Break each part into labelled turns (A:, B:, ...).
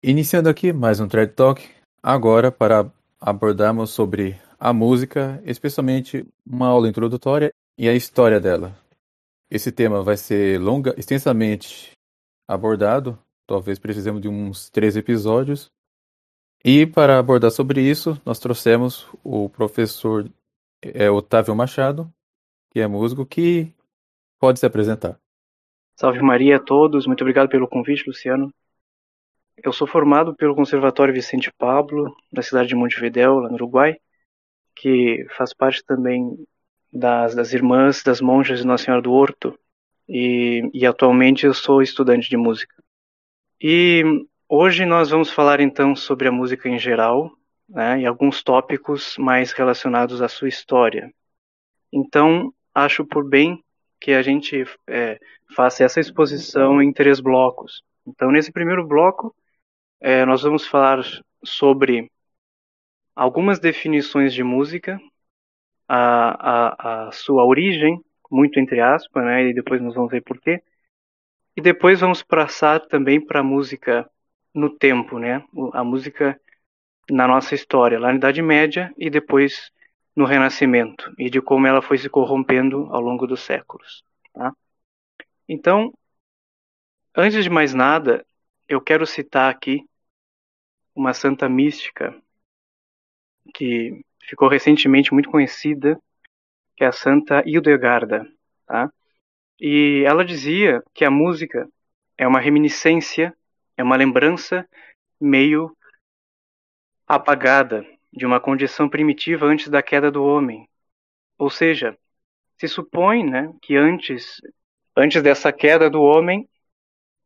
A: Iniciando aqui mais um Thread Talk, agora para abordarmos sobre a música, especialmente uma aula introdutória e a história dela. Esse tema vai ser longa, extensamente abordado, talvez precisemos de uns três episódios. E para abordar sobre isso, nós trouxemos o professor é, Otávio Machado, que é músico, que pode se apresentar.
B: Salve Maria a todos, muito obrigado pelo convite, Luciano. Eu sou formado pelo Conservatório Vicente Pablo, da cidade de Montevidéu, lá no Uruguai, que faz parte também das, das Irmãs das Monjas de Nossa Senhora do Horto, e, e atualmente eu sou estudante de música. E hoje nós vamos falar então sobre a música em geral, né, e alguns tópicos mais relacionados à sua história. Então, acho por bem que a gente é, faça essa exposição em três blocos. Então, nesse primeiro bloco, é, nós vamos falar sobre algumas definições de música, a, a, a sua origem, muito entre aspas, né, e depois nós vamos ver porquê. E depois vamos passar também para a música no tempo, né, a música na nossa história, lá na Idade Média e depois no Renascimento, e de como ela foi se corrompendo ao longo dos séculos. Tá? Então, antes de mais nada, eu quero citar aqui uma santa mística que ficou recentemente muito conhecida, que é a Santa Hildegarda, tá? E ela dizia que a música é uma reminiscência, é uma lembrança meio apagada de uma condição primitiva antes da queda do homem. Ou seja, se supõe, né, que antes antes dessa queda do homem,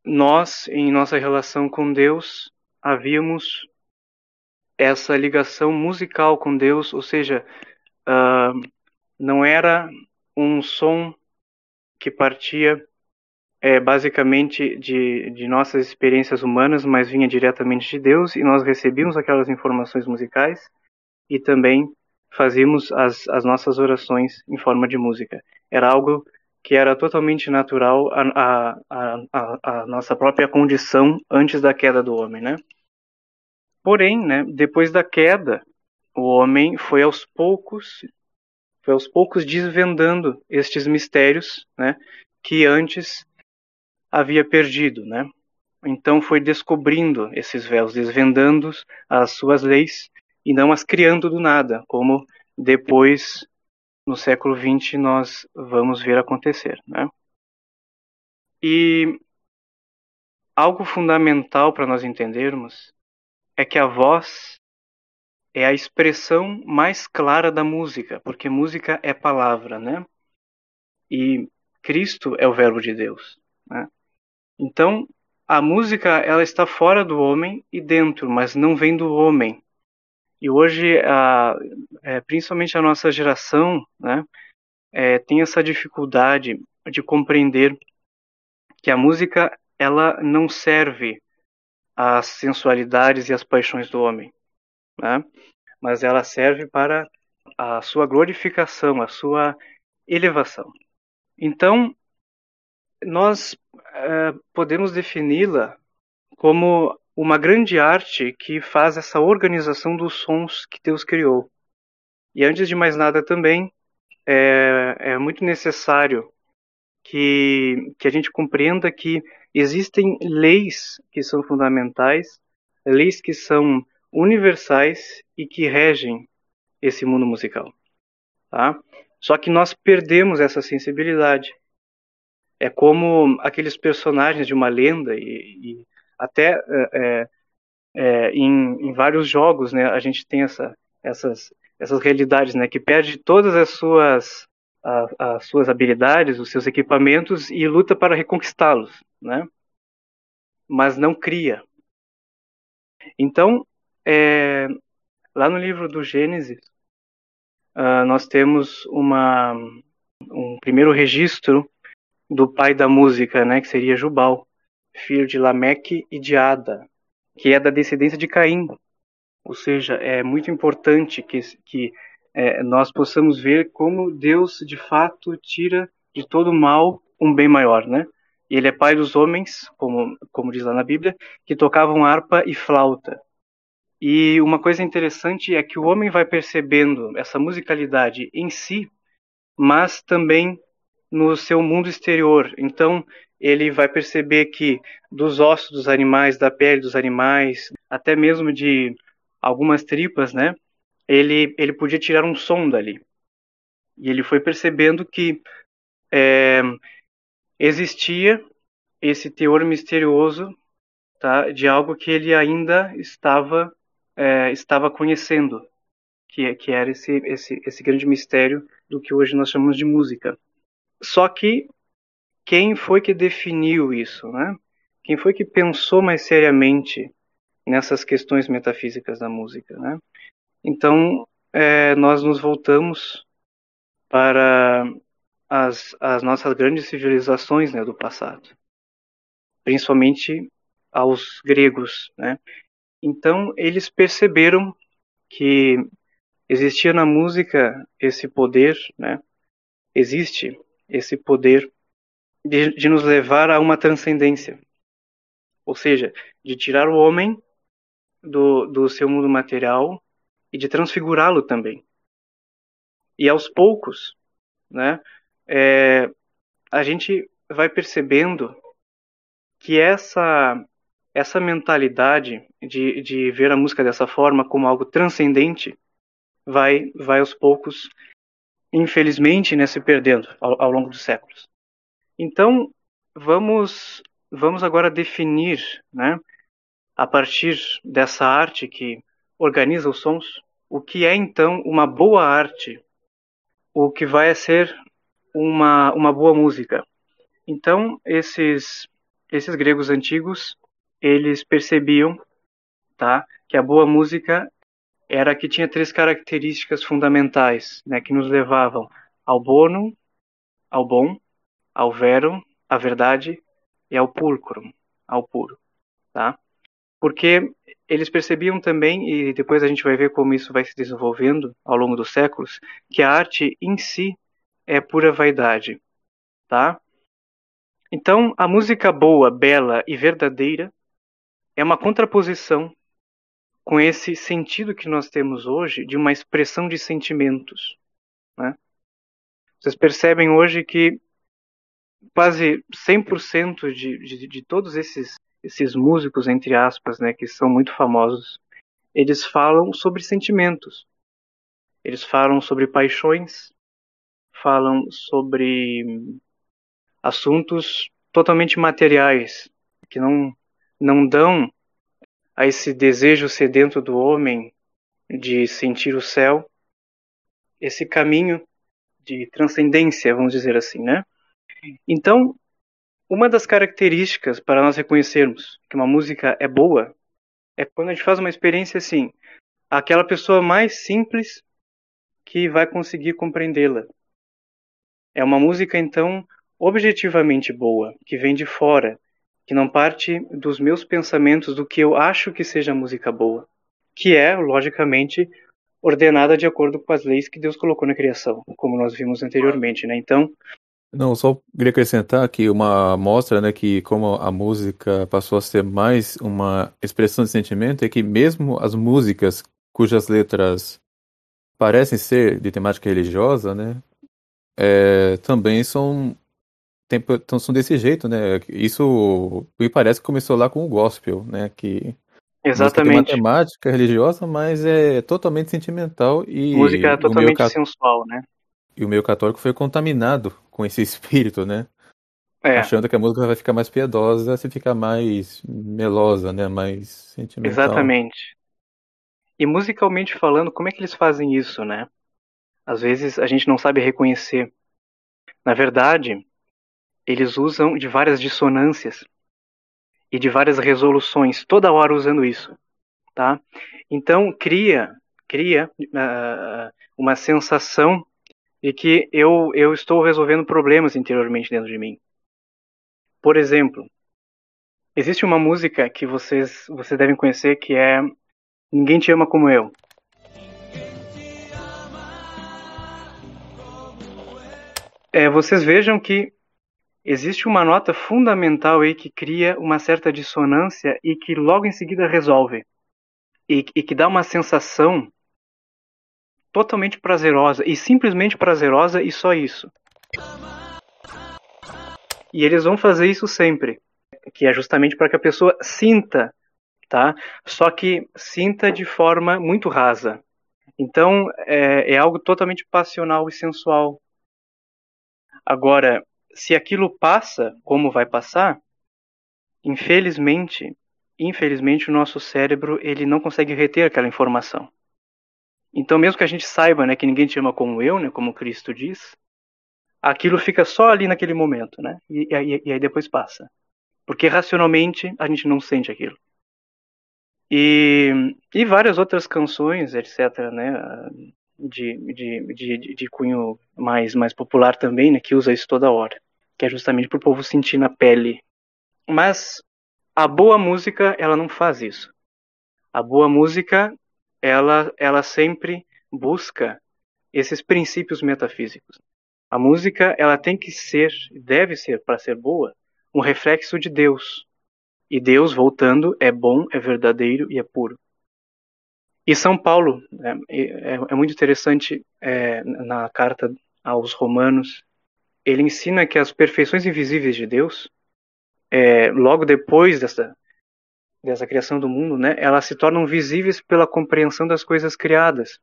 B: nós, em nossa relação com Deus, havíamos essa ligação musical com Deus, ou seja, uh, não era um som que partia é, basicamente de, de nossas experiências humanas, mas vinha diretamente de Deus e nós recebíamos aquelas informações musicais e também fazíamos as, as nossas orações em forma de música. Era algo que era totalmente natural à, a a nossa própria condição antes da queda do homem, né? Porém, né, depois da queda, o homem foi aos poucos, foi aos poucos desvendando estes mistérios, né, que antes havia perdido, né? Então foi descobrindo esses véus, desvendando as suas leis e não as criando do nada, como depois no século XX nós vamos ver acontecer. Né? E algo fundamental para nós entendermos é que a voz é a expressão mais clara da música, porque música é palavra, né? E Cristo é o Verbo de Deus. Né? Então, a música ela está fora do homem e dentro, mas não vem do homem. E hoje, a, é, principalmente a nossa geração, né, é, tem essa dificuldade de compreender que a música ela não serve às sensualidades e às paixões do homem, né? mas ela serve para a sua glorificação, a sua elevação. Então, nós é, podemos defini-la como uma grande arte que faz essa organização dos sons que Deus criou. E antes de mais nada também é, é muito necessário que, que a gente compreenda que existem leis que são fundamentais, leis que são universais e que regem esse mundo musical. Tá? Só que nós perdemos essa sensibilidade. É como aqueles personagens de uma lenda e, e até é, é, é, em, em, vários jogos, né, a gente tem essa, essas, essas realidades, né, que perde todas as suas, as suas habilidades, os seus equipamentos e luta para reconquistá-los, né, mas não cria. Então, é, lá no livro do Gênesis, uh, nós temos uma, um primeiro registro do pai da música, né, que seria Jubal filho de Lameque e de Ada, que é da descendência de Caim. Ou seja, é muito importante que, que é, nós possamos ver como Deus de fato tira de todo mal um bem maior, né? Ele é pai dos homens, como, como diz lá na Bíblia, que tocavam harpa e flauta. E uma coisa interessante é que o homem vai percebendo essa musicalidade em si, mas também no seu mundo exterior. Então, ele vai perceber que dos ossos dos animais, da pele dos animais, até mesmo de algumas tripas, né? Ele, ele podia tirar um som dali. E ele foi percebendo que é, existia esse teor misterioso tá, de algo que ele ainda estava é, estava conhecendo, que, que era esse, esse, esse grande mistério do que hoje nós chamamos de música. Só que quem foi que definiu isso, né? Quem foi que pensou mais seriamente nessas questões metafísicas da música, né? Então, é, nós nos voltamos para as, as nossas grandes civilizações né, do passado, principalmente aos gregos, né? Então eles perceberam que existia na música esse poder, né? Existe esse poder de, de nos levar a uma transcendência, ou seja, de tirar o homem do, do seu mundo material e de transfigurá-lo também. E aos poucos, né, é, a gente vai percebendo que essa essa mentalidade de, de ver a música dessa forma como algo transcendente vai vai aos poucos infelizmente né, se perdendo ao, ao longo dos séculos. Então vamos vamos agora definir né a partir dessa arte que organiza os sons o que é então uma boa arte o que vai ser uma uma boa música. Então esses esses gregos antigos eles percebiam, tá, que a boa música era que tinha três características fundamentais, né, que nos levavam ao bono, ao bom, ao vero, à verdade e ao pulcrum, ao puro, tá? Porque eles percebiam também, e depois a gente vai ver como isso vai se desenvolvendo ao longo dos séculos, que a arte em si é pura vaidade, tá? Então, a música boa, bela e verdadeira é uma contraposição com esse sentido que nós temos hoje de uma expressão de sentimentos. Né? Vocês percebem hoje que quase 100% de, de, de todos esses, esses músicos, entre aspas, né, que são muito famosos, eles falam sobre sentimentos. Eles falam sobre paixões, falam sobre assuntos totalmente materiais, que não não dão a esse desejo sedento do homem de sentir o céu esse caminho de transcendência, vamos dizer assim, né? Então, uma das características para nós reconhecermos que uma música é boa é quando a gente faz uma experiência assim, aquela pessoa mais simples que vai conseguir compreendê-la. É uma música então objetivamente boa, que vem de fora, que não parte dos meus pensamentos do que eu acho que seja música boa, que é, logicamente, ordenada de acordo com as leis que Deus colocou na criação, como nós vimos anteriormente, né? Então,
A: não, só queria acrescentar que uma mostra, né, que como a música passou a ser mais uma expressão de sentimento, é que mesmo as músicas cujas letras parecem ser de temática religiosa, né, é, também são então são desse jeito, né? Isso me parece que começou lá com o gospel, né? Que
B: Exatamente.
A: Tem temática religiosa, mas é totalmente sentimental e
B: música é totalmente cat... sensual, né?
A: E o meio católico foi contaminado com esse espírito, né? É. Achando que a música vai ficar mais piedosa se ficar mais melosa, né? Mais sentimental.
B: Exatamente. E musicalmente falando, como é que eles fazem isso, né? Às vezes a gente não sabe reconhecer. Na verdade, eles usam de várias dissonâncias e de várias resoluções, toda hora usando isso, tá? Então cria cria uh, uma sensação de que eu eu estou resolvendo problemas interiormente dentro de mim. Por exemplo, existe uma música que vocês vocês devem conhecer que é Ninguém te ama como eu. É, vocês vejam que existe uma nota fundamental aí que cria uma certa dissonância e que logo em seguida resolve. E, e que dá uma sensação totalmente prazerosa e simplesmente prazerosa e só isso. E eles vão fazer isso sempre, que é justamente para que a pessoa sinta, tá? Só que sinta de forma muito rasa. Então é, é algo totalmente passional e sensual. Agora, se aquilo passa, como vai passar, infelizmente, infelizmente o nosso cérebro ele não consegue reter aquela informação. Então, mesmo que a gente saiba, né, que ninguém te ama como eu, né, como Cristo diz, aquilo fica só ali naquele momento, né, e, e, e aí depois passa, porque racionalmente a gente não sente aquilo. E, e várias outras canções, etc., né, de, de, de, de cunho mais, mais popular também, né, que usa isso toda hora, que é justamente para o povo sentir na pele. Mas a boa música, ela não faz isso. A boa música, ela, ela sempre busca esses princípios metafísicos. A música, ela tem que ser, deve ser, para ser boa, um reflexo de Deus. E Deus, voltando, é bom, é verdadeiro e é puro. E São Paulo, né, é, é muito interessante é, na carta aos Romanos, ele ensina que as perfeições invisíveis de Deus, é, logo depois dessa, dessa criação do mundo, né, elas se tornam visíveis pela compreensão das coisas criadas.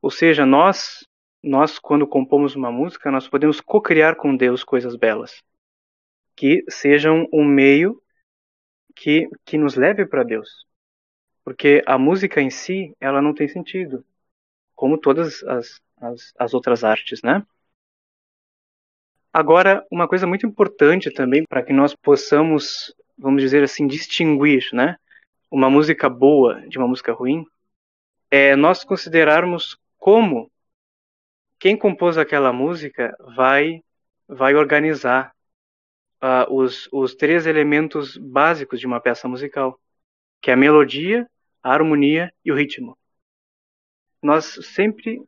B: Ou seja, nós, nós quando compomos uma música, nós podemos co-criar com Deus coisas belas, que sejam um meio que, que nos leve para Deus. Porque a música em si, ela não tem sentido, como todas as, as, as outras artes, né? Agora, uma coisa muito importante também para que nós possamos, vamos dizer assim, distinguir, né, uma música boa de uma música ruim, é nós considerarmos como quem compôs aquela música vai vai organizar uh, os, os três elementos básicos de uma peça musical, que é a melodia, a harmonia e o ritmo. Nós sempre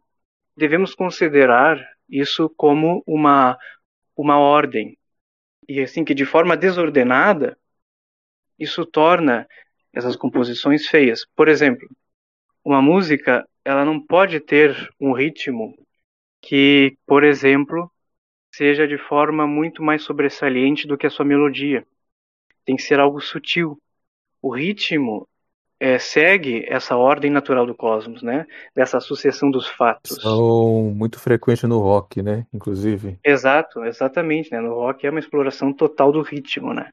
B: devemos considerar isso como uma, uma ordem. E assim que de forma desordenada, isso torna essas composições feias. Por exemplo, uma música, ela não pode ter um ritmo que, por exemplo, seja de forma muito mais sobressaliente do que a sua melodia. Tem que ser algo sutil. O ritmo é, segue essa ordem natural do cosmos, né? Dessa sucessão dos fatos.
A: São muito frequente no rock, né? Inclusive.
B: Exato, exatamente. Né? No rock é uma exploração total do ritmo, né?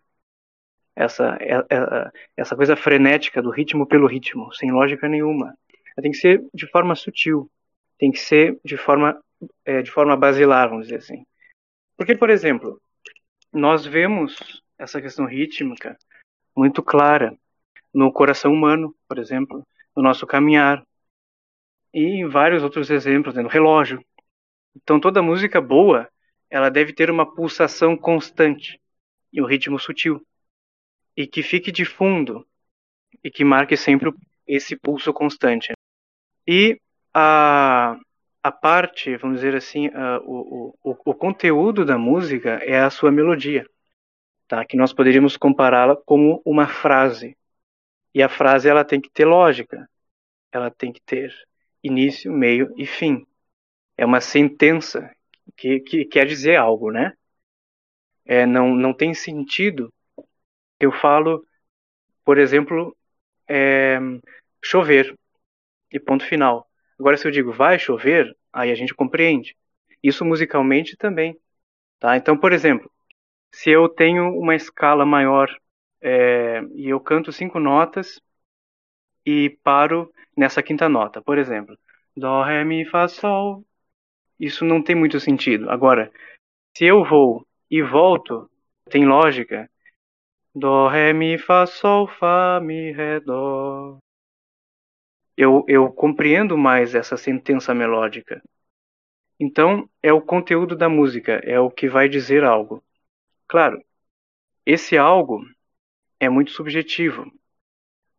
B: Essa, é, é, essa coisa frenética do ritmo pelo ritmo, sem lógica nenhuma. Tem que ser de forma sutil, tem que ser de forma, é, de forma basilar, vamos dizer assim. Porque, por exemplo, nós vemos essa questão rítmica muito clara no coração humano, por exemplo, no nosso caminhar, e em vários outros exemplos, né, no relógio. Então toda música boa, ela deve ter uma pulsação constante e um ritmo sutil, e que fique de fundo e que marque sempre esse pulso constante. E a, a parte, vamos dizer assim, o, o, o conteúdo da música é a sua melodia, tá? que nós poderíamos compará-la como uma frase. E a frase ela tem que ter lógica, ela tem que ter início, meio e fim. É uma sentença que, que quer dizer algo, né? É, não, não tem sentido. Eu falo, por exemplo, é, chover e ponto final. Agora, se eu digo vai chover, aí a gente compreende. Isso musicalmente também. Tá? Então, por exemplo, se eu tenho uma escala maior é, e eu canto cinco notas e paro nessa quinta nota. Por exemplo, Dó, Ré, Mi, Fá, Sol. Isso não tem muito sentido. Agora, se eu vou e volto, tem lógica. Dó, Ré, Mi, Fá, Sol, Fá, Mi, Ré, Dó. Eu, eu compreendo mais essa sentença melódica. Então, é o conteúdo da música, é o que vai dizer algo. Claro, esse algo é muito subjetivo.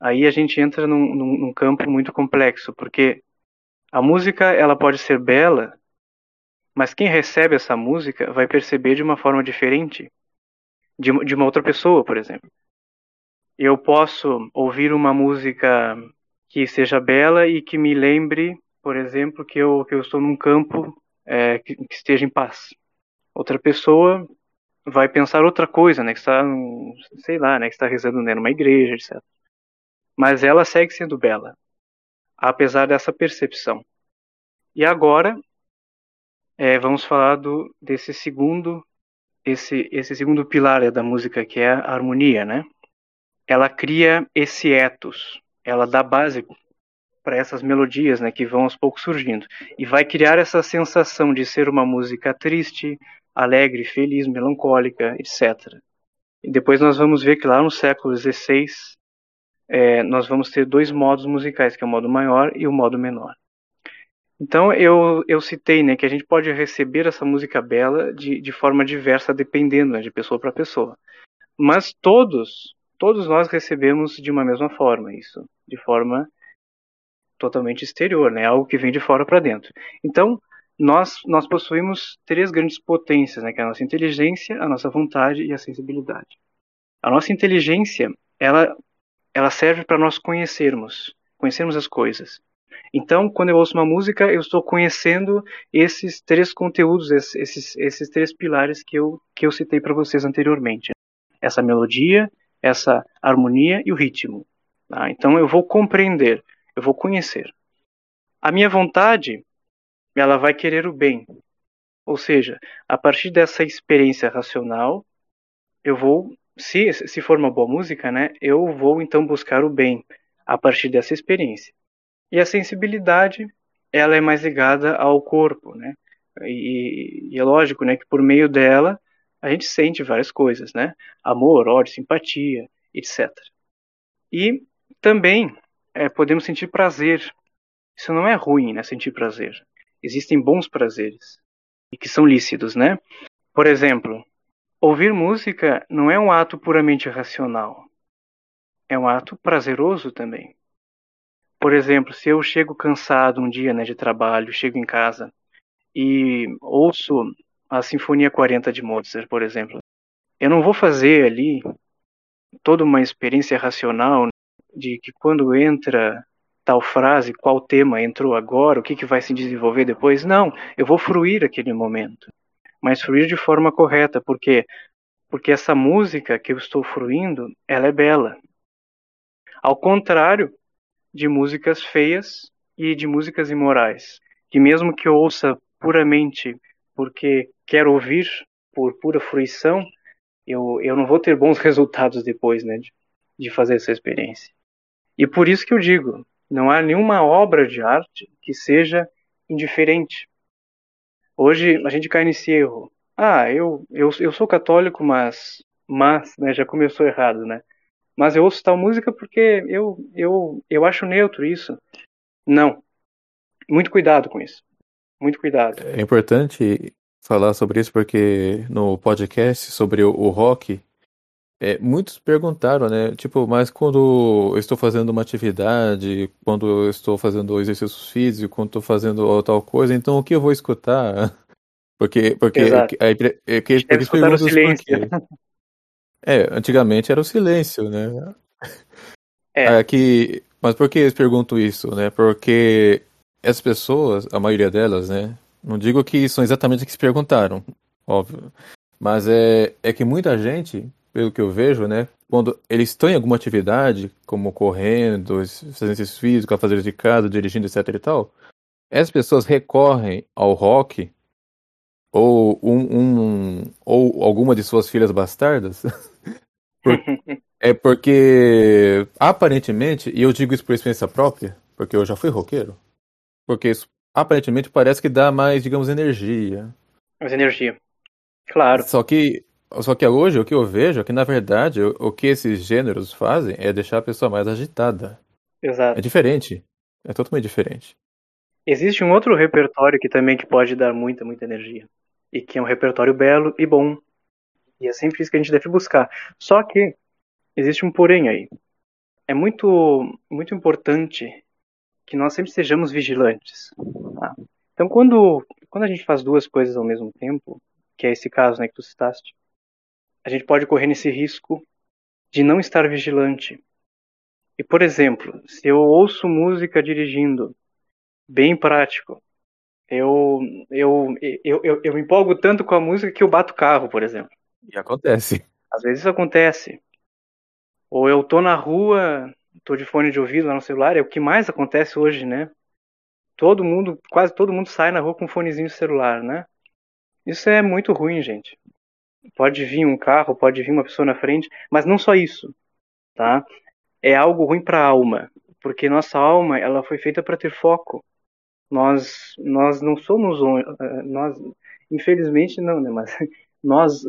B: Aí a gente entra num, num, num campo muito complexo, porque a música ela pode ser bela, mas quem recebe essa música vai perceber de uma forma diferente de, de uma outra pessoa, por exemplo. Eu posso ouvir uma música que seja bela e que me lembre, por exemplo, que eu, que eu estou num campo é, que, que, esteja em paz. Outra pessoa vai pensar outra coisa, né, que está, sei lá, né, que está rezando né, numa igreja, etc. Mas ela segue sendo bela, apesar dessa percepção. E agora é, vamos falar do, desse segundo esse, esse segundo pilar da música, que é a harmonia, né? Ela cria esse ethos, ela dá base para essas melodias, né, que vão aos poucos surgindo, e vai criar essa sensação de ser uma música triste, alegre, feliz, melancólica, etc. E depois nós vamos ver que lá no século XVI é, nós vamos ter dois modos musicais, que é o modo maior e o modo menor. Então eu, eu citei né, que a gente pode receber essa música bela de, de forma diversa, dependendo né, de pessoa para pessoa. Mas todos, todos nós recebemos de uma mesma forma isso, de forma totalmente exterior, né, algo que vem de fora para dentro. Então nós, nós possuímos três grandes potências, né, que é a nossa inteligência, a nossa vontade e a sensibilidade. A nossa inteligência, ela, ela serve para nós conhecermos, conhecermos as coisas. Então, quando eu ouço uma música, eu estou conhecendo esses três conteúdos, esses, esses três pilares que eu, que eu citei para vocês anteriormente: essa melodia, essa harmonia e o ritmo. Tá? Então, eu vou compreender, eu vou conhecer. A minha vontade, ela vai querer o bem. Ou seja, a partir dessa experiência racional, eu vou, se, se for uma boa música, né, eu vou então buscar o bem a partir dessa experiência. E a sensibilidade, ela é mais ligada ao corpo, né? E, e, é lógico, né, que por meio dela a gente sente várias coisas, né? Amor, ódio, simpatia, etc. E também é, podemos sentir prazer. Isso não é ruim, né? Sentir prazer. Existem bons prazeres e que são lícitos, né? Por exemplo, ouvir música não é um ato puramente racional. É um ato prazeroso também. Por exemplo, se eu chego cansado um dia né, de trabalho, chego em casa e ouço a Sinfonia 40 de Mozart, por exemplo, eu não vou fazer ali toda uma experiência racional de que quando entra tal frase, qual tema entrou agora, o que, que vai se desenvolver depois. Não, eu vou fruir aquele momento, mas fruir de forma correta, porque porque essa música que eu estou fruindo, ela é bela. Ao contrário de músicas feias e de músicas imorais, que mesmo que eu ouça puramente porque quero ouvir por pura fruição, eu, eu não vou ter bons resultados depois, né, de, de fazer essa experiência. E por isso que eu digo, não há nenhuma obra de arte que seja indiferente. Hoje a gente cai nesse erro. Ah, eu, eu, eu sou católico, mas, mas né, já começou errado, né? mas eu ouço tal música porque eu, eu, eu acho neutro isso. Não. Muito cuidado com isso. Muito cuidado.
A: É importante falar sobre isso porque no podcast sobre o, o rock, é, muitos perguntaram, né? Tipo, mas quando eu estou fazendo uma atividade, quando eu estou fazendo exercícios físicos, quando estou fazendo tal coisa, então o que eu vou escutar? Porque, porque,
B: Exato.
A: aí, porque, porque, porque
B: escutar o silêncio.
A: É, antigamente era o silêncio, né?
B: É.
A: Aqui, mas por que eles perguntam isso, né? Porque as pessoas, a maioria delas, né? Não digo que são exatamente o que se perguntaram, óbvio. Mas é, é que muita gente, pelo que eu vejo, né? Quando eles estão em alguma atividade, como correndo, fazendo exercício físico, fazer de casa, dirigindo, etc e tal, as pessoas recorrem ao rock ou um, um, ou alguma de suas filhas bastardas é porque, aparentemente, e eu digo isso por experiência própria, porque eu já fui roqueiro, porque isso aparentemente parece que dá mais, digamos, energia.
B: Mais energia. Claro.
A: Só que, só que hoje o que eu vejo é que, na verdade, o, o que esses gêneros fazem é deixar a pessoa mais agitada.
B: Exato.
A: É diferente. É totalmente diferente.
B: Existe um outro repertório que também que pode dar muita, muita energia. E que é um repertório belo e bom, e é sempre isso que a gente deve buscar. Só que existe um porém aí. É muito, muito importante que nós sempre sejamos vigilantes. Tá? Então, quando, quando a gente faz duas coisas ao mesmo tempo, que é esse caso né, que tu citaste, a gente pode correr nesse risco de não estar vigilante. E, por exemplo, se eu ouço música dirigindo, bem prático, eu, eu, eu, eu, eu me empolgo tanto com a música que eu bato o carro, por exemplo.
A: E acontece.
B: Às vezes isso acontece. Ou eu tô na rua, tô de fone de ouvido lá no celular, é o que mais acontece hoje, né? Todo mundo, quase todo mundo sai na rua com um fonezinho de celular, né? Isso é muito ruim, gente. Pode vir um carro, pode vir uma pessoa na frente, mas não só isso, tá? É algo ruim para a alma, porque nossa alma, ela foi feita para ter foco. Nós nós não somos eh, nós infelizmente não, né, mas nós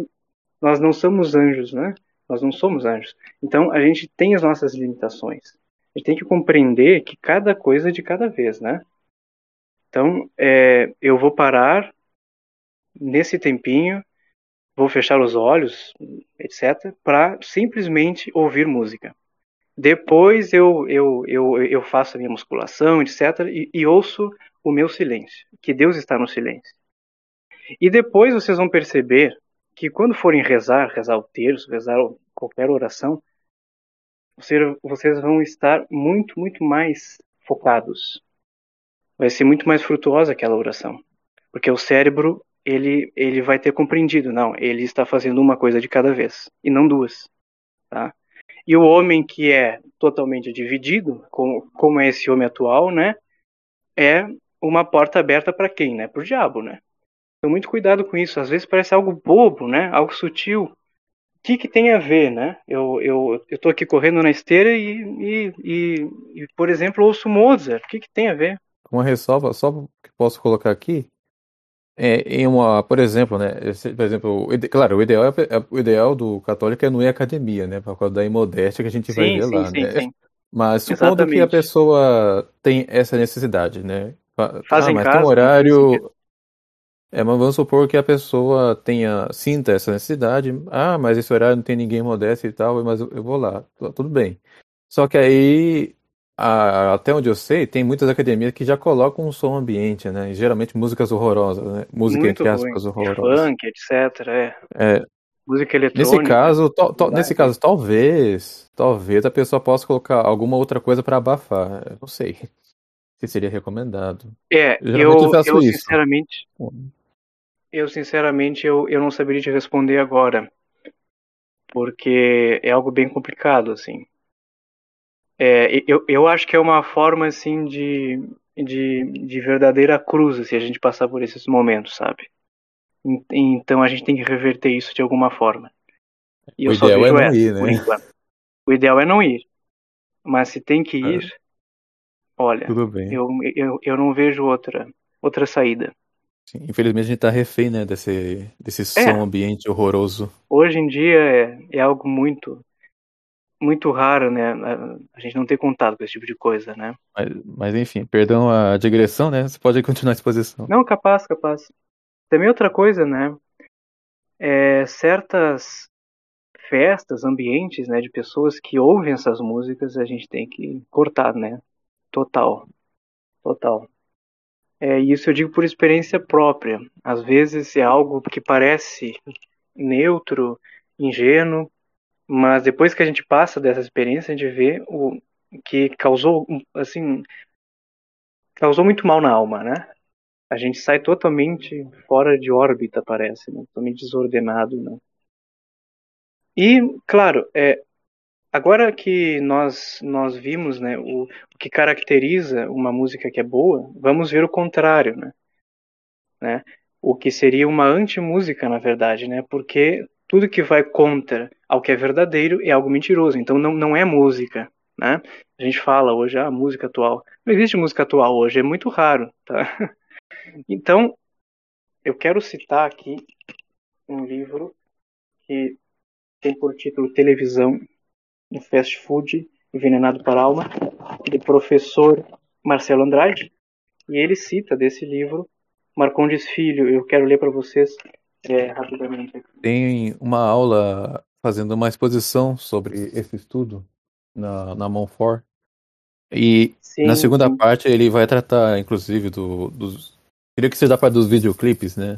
B: nós não somos anjos, né? Nós não somos anjos. Então a gente tem as nossas limitações. A gente tem que compreender que cada coisa é de cada vez, né? Então é, eu vou parar nesse tempinho, vou fechar os olhos, etc, para simplesmente ouvir música. Depois eu, eu, eu, eu faço a minha musculação, etc, e, e ouço o meu silêncio, que Deus está no silêncio. E depois vocês vão perceber que quando forem rezar, rezar o terço, rezar qualquer oração, vocês vão estar muito, muito mais focados. Vai ser muito mais frutuosa aquela oração. Porque o cérebro, ele, ele vai ter compreendido, não, ele está fazendo uma coisa de cada vez, e não duas. Tá? E o homem que é totalmente dividido, como, como é esse homem atual, né, é uma porta aberta para quem? Né? Para o diabo, né? Então, muito cuidado com isso. Às vezes parece algo bobo, né? Algo sutil. O que, que tem a ver, né? Eu, eu, eu aqui correndo na esteira e, e, e, e por exemplo, ouço Mozart. O que, que tem a ver?
A: Uma ressalva, só que posso colocar aqui, é, em uma, por exemplo, né? Por exemplo, claro, o ideal, é, é, o ideal do católico é não ir à academia, né? Por causa da imodéstia que a gente sim, vai ver sim, lá, sim, né? Sim. Mas supondo Exatamente. que a pessoa tem essa necessidade, né?
B: Faz ah,
A: mas
B: casa,
A: tem um horário. É, mas vamos supor que a pessoa tenha, sinta essa necessidade. Ah, mas esse horário não tem ninguém modesto e tal, mas eu vou lá. Tudo bem. Só que aí, a, até onde eu sei, tem muitas academias que já colocam um som ambiente, né? E geralmente músicas horrorosas, né? Música
B: Muito
A: entre aspas
B: ruim.
A: horrorosas.
B: Funk, etc. É.
A: É,
B: Música eletrônica.
A: Nesse caso, to, to, nesse caso, talvez, talvez a pessoa possa colocar alguma outra coisa para abafar. Eu não sei se seria recomendado.
B: É, eu, eu, eu sinceramente, eu sinceramente eu, eu não saberia te responder agora, porque é algo bem complicado assim. É, eu, eu acho que é uma forma assim de, de, de verdadeira cruz se a gente passar por esses momentos, sabe? Então a gente tem que reverter isso de alguma forma.
A: E o ideal é não essa, ir, né?
B: O ideal é não ir. Mas se tem que ir, é. olha, Eu, eu, eu não vejo outra, outra saída.
A: Sim, infelizmente a gente tá refém, né, desse, desse é. som ambiente horroroso.
B: Hoje em dia é, é algo muito muito raro, né, a gente não ter contato com esse tipo de coisa, né.
A: Mas, mas enfim, perdão a digressão, né, você pode continuar a exposição.
B: Não, capaz, capaz. Também outra coisa, né? É, certas festas, ambientes, né, de pessoas que ouvem essas músicas, a gente tem que cortar, né? Total. Total. É, isso eu digo por experiência própria. Às vezes é algo que parece neutro, ingênuo, mas depois que a gente passa dessa experiência, a gente vê o que causou, assim, causou muito mal na alma, né? a gente sai totalmente fora de órbita, parece, né? totalmente desordenado. Né? E, claro, é, agora que nós, nós vimos né, o, o que caracteriza uma música que é boa, vamos ver o contrário. Né? né? O que seria uma anti-música, na verdade, né? porque tudo que vai contra ao que é verdadeiro é algo mentiroso, então não, não é música. Né? A gente fala hoje, a ah, música atual. Não existe música atual hoje, é muito raro. Tá? Então, eu quero citar aqui um livro que tem por título Televisão, um fast food envenenado para a alma, do professor Marcelo Andrade, e ele cita desse livro Marcondes Filho. Eu quero ler para vocês é, rapidamente.
A: Tem uma aula fazendo uma exposição sobre esse estudo na, na Monfort. E sim, na segunda sim. parte ele vai tratar, inclusive, do, dos Queria que seja da parte dos videoclipes, né?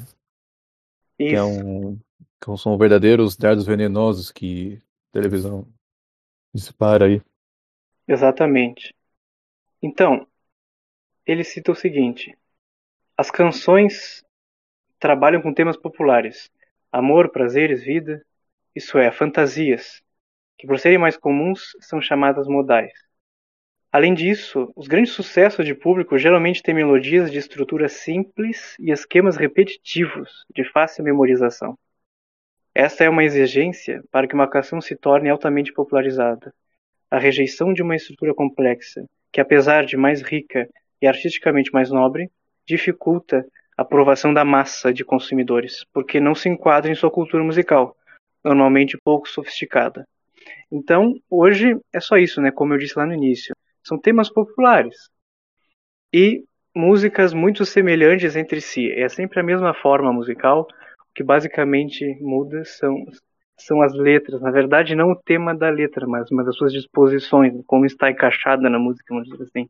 B: Isso.
A: Que é um, Então são verdadeiros dardos venenosos que a televisão dispara aí.
B: Exatamente. Então, ele cita o seguinte: as canções trabalham com temas populares, amor, prazeres, vida, isso é, fantasias, que por serem mais comuns são chamadas modais. Além disso, os grandes sucessos de público geralmente têm melodias de estrutura simples e esquemas repetitivos, de fácil memorização. Esta é uma exigência para que uma canção se torne altamente popularizada. A rejeição de uma estrutura complexa, que apesar de mais rica e artisticamente mais nobre, dificulta aprovação da massa de consumidores, porque não se enquadra em sua cultura musical, normalmente pouco sofisticada. Então, hoje é só isso, né? Como eu disse lá no início, são temas populares e músicas muito semelhantes entre si. É sempre a mesma forma musical, que basicamente muda são, são as letras. Na verdade, não o tema da letra, mas uma das suas disposições, como está encaixada na música, vamos dizer assim.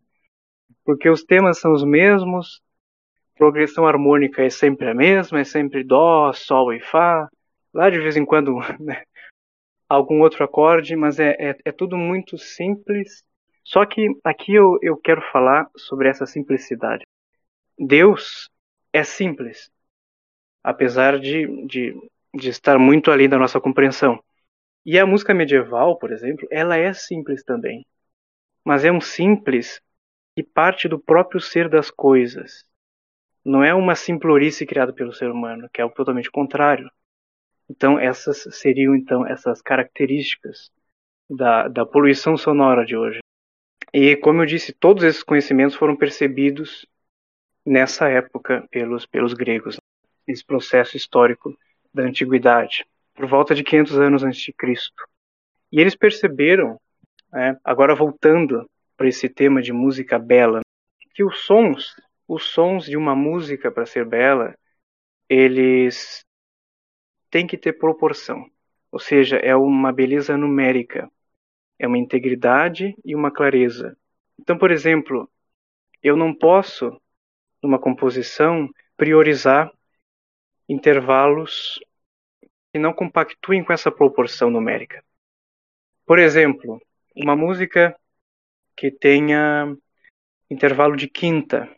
B: Porque os temas são os mesmos, progressão harmônica é sempre a mesma, é sempre Dó, Sol e Fá. Lá de vez em quando né, algum outro acorde, mas é, é, é, tudo muito simples. Só que aqui eu, eu quero falar sobre essa simplicidade. Deus é simples, apesar de, de, de estar muito além da nossa compreensão. E a música medieval, por exemplo, ela é simples também. Mas é um simples que parte do próprio ser das coisas. Não é uma simplorice criada pelo ser humano, que é o totalmente contrário. Então essas seriam então essas características da, da poluição sonora de hoje. E como eu disse, todos esses conhecimentos foram percebidos nessa época pelos pelos gregos esse processo histórico da antiguidade, por volta de 500 anos antes de Cristo. E eles perceberam, né, agora voltando para esse tema de música bela, que os sons, os sons de uma música para ser bela, eles têm que ter proporção. Ou seja, é uma beleza numérica, é uma integridade e uma clareza. Então, por exemplo, eu não posso, numa composição, priorizar intervalos que não compactuem com essa proporção numérica. Por exemplo, uma música que tenha intervalo de quinta.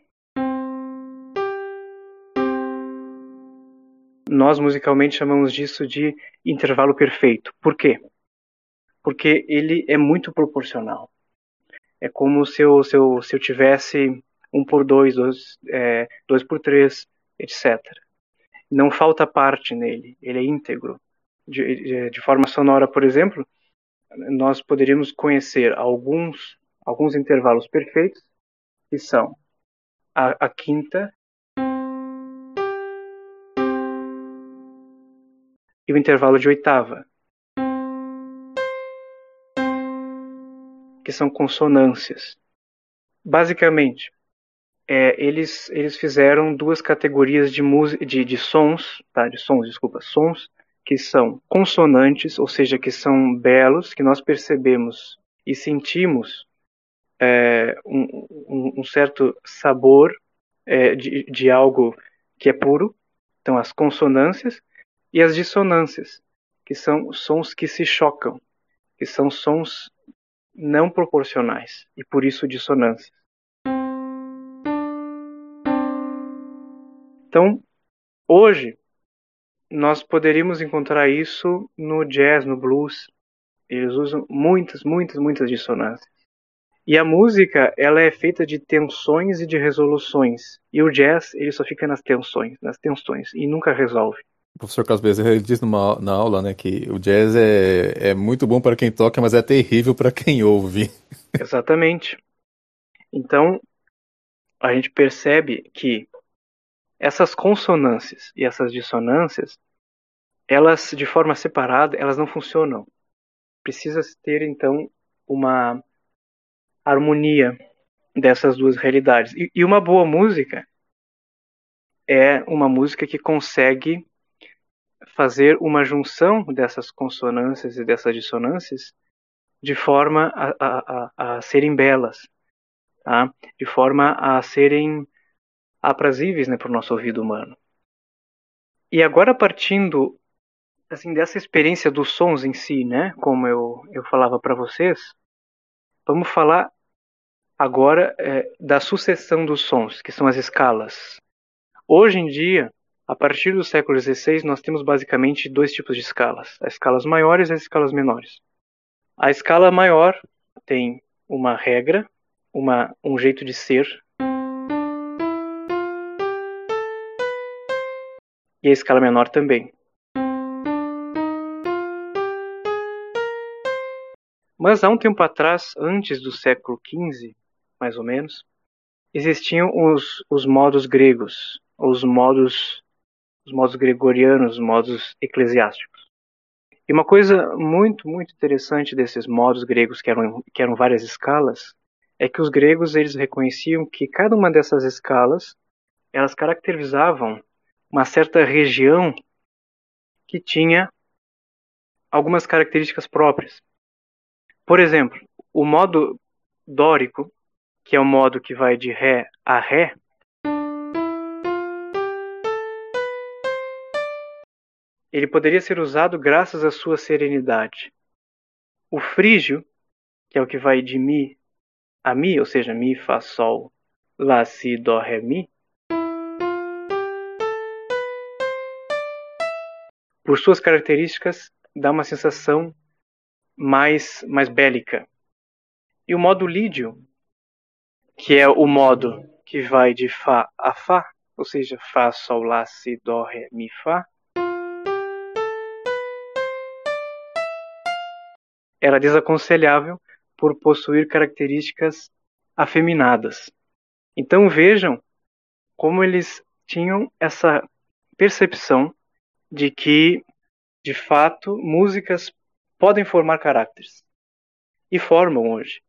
B: Nós musicalmente chamamos disso de intervalo perfeito. Por quê? Porque ele é muito proporcional. É como se eu, se eu, se eu tivesse um por dois, dois, é, dois por três, etc não falta parte nele, ele é íntegro. De, de, de, forma sonora, por exemplo, nós poderíamos conhecer alguns, alguns intervalos perfeitos, que são a, a quinta e o intervalo de oitava, que são consonâncias. Basicamente, é, eles, eles fizeram duas categorias de, de, de sons, tá? de sons, desculpa, sons que são consonantes, ou seja, que são belos, que nós percebemos e sentimos é, um, um, um, certo sabor é, de, de algo que é puro, então as consonâncias, e as dissonâncias, que são sons que se chocam, que são sons não proporcionais, e por isso dissonâncias. Então, hoje, nós poderíamos encontrar isso no jazz, no blues. Eles usam muitas, muitas, muitas dissonâncias. E a música, ela é feita de tensões e de resoluções. E o jazz, ele só fica nas tensões, nas tensões, e nunca resolve.
A: O professor Carlos Bezerra ele diz numa, na aula né, que o jazz é, é muito bom para quem toca, mas é terrível para quem ouve.
B: Exatamente. Então, a gente percebe que essas consonâncias e essas dissonâncias, elas de forma separada, elas não funcionam. Precisa ter então uma harmonia dessas duas realidades. E, e uma boa música é uma música que consegue fazer uma junção dessas consonâncias e dessas dissonâncias de forma a, a, a, a serem belas, tá? de forma a serem aprazíveis né, para o nosso ouvido humano. E agora, partindo assim dessa experiência dos sons em si, né? Como eu, eu falava para vocês, vamos falar agora é, da sucessão dos sons, que são as escalas. Hoje em dia, a partir do século XVI, nós temos basicamente dois tipos de escalas: as escalas maiores e as escalas menores. A escala maior tem uma regra, uma, um jeito de ser. E a escala menor também. Mas há um tempo atrás, antes do século XV, mais ou menos, existiam os, os modos gregos, os modos, os modos gregorianos, os modos eclesiásticos. E uma coisa muito, muito interessante desses modos gregos, que eram, que eram várias escalas, é que os gregos eles reconheciam que cada uma dessas escalas elas caracterizavam uma certa região que tinha algumas características próprias. Por exemplo, o modo dórico, que é o modo que vai de Ré a Ré, ele poderia ser usado graças à sua serenidade. O frígio, que é o que vai de Mi a Mi, ou seja, Mi, Fá, Sol, Lá, Si, Dó, Ré, Mi, por suas características, dá uma sensação mais, mais bélica. E o modo lídio, que é o modo que vai de Fá a Fá, ou seja, Fá, Sol, Lá, Si, Dó, Ré, Mi, Fá, era desaconselhável por possuir características afeminadas. Então vejam como eles tinham essa percepção de que, de fato, músicas podem formar caracteres. E formam hoje.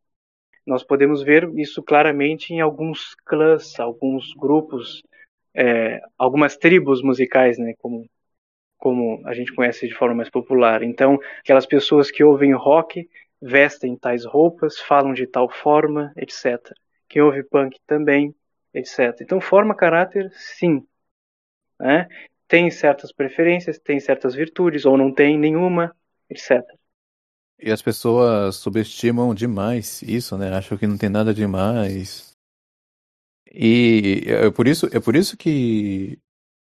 B: Nós podemos ver isso claramente em alguns clãs, alguns grupos, é, algumas tribos musicais, né, como, como a gente conhece de forma mais popular. Então, aquelas pessoas que ouvem rock vestem tais roupas, falam de tal forma, etc. Quem ouve punk também, etc. Então, forma caráter, sim. Né? Tem certas preferências, tem certas virtudes, ou não tem nenhuma, etc.
A: E as pessoas subestimam demais isso, né? Acham que não tem nada demais. E é por isso, é por isso que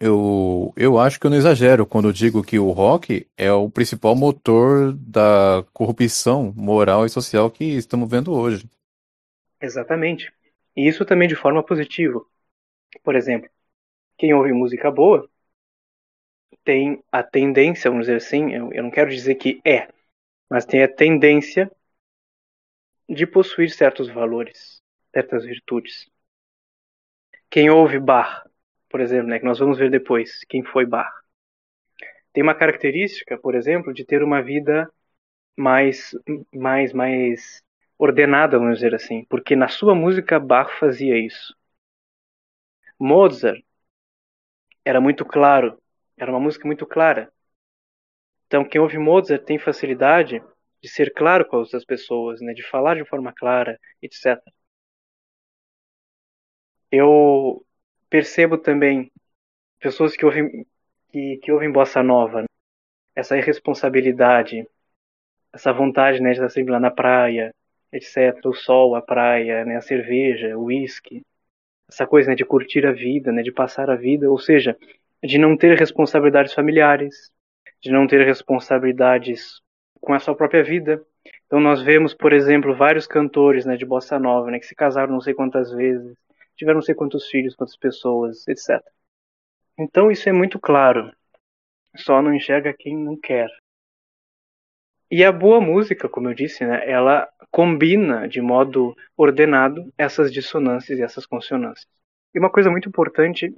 A: eu, eu acho que eu não exagero quando digo que o rock é o principal motor da corrupção moral e social que estamos vendo hoje.
B: Exatamente. E isso também de forma positiva. Por exemplo, quem ouve música boa tem a tendência, vamos dizer assim, eu, eu não quero dizer que é, mas tem a tendência de possuir certos valores, certas virtudes. Quem ouve Bach, por exemplo, né, que nós vamos ver depois, quem foi Bach, tem uma característica, por exemplo, de ter uma vida mais, mais, mais ordenada, vamos dizer assim, porque na sua música Bach fazia isso. Mozart era muito claro, era uma música muito clara. Então, quem ouve Mozart tem facilidade de ser claro com as outras pessoas, né? de falar de forma clara, etc. Eu percebo também pessoas que ouvem, que, que ouvem bossa nova, né? essa irresponsabilidade, essa vontade né, de estar sempre lá na praia, etc. O sol, a praia, né, a cerveja, o uísque, essa coisa né, de curtir a vida, né, de passar a vida, ou seja, de não ter responsabilidades familiares, de não ter responsabilidades com a sua própria vida. Então nós vemos, por exemplo, vários cantores né, de bossa nova né, que se casaram não sei quantas vezes, tiveram não sei quantos filhos, quantas pessoas, etc. Então isso é muito claro. Só não enxerga quem não quer. E a boa música, como eu disse, né, ela combina de modo ordenado essas dissonâncias e essas consonâncias. E uma coisa muito importante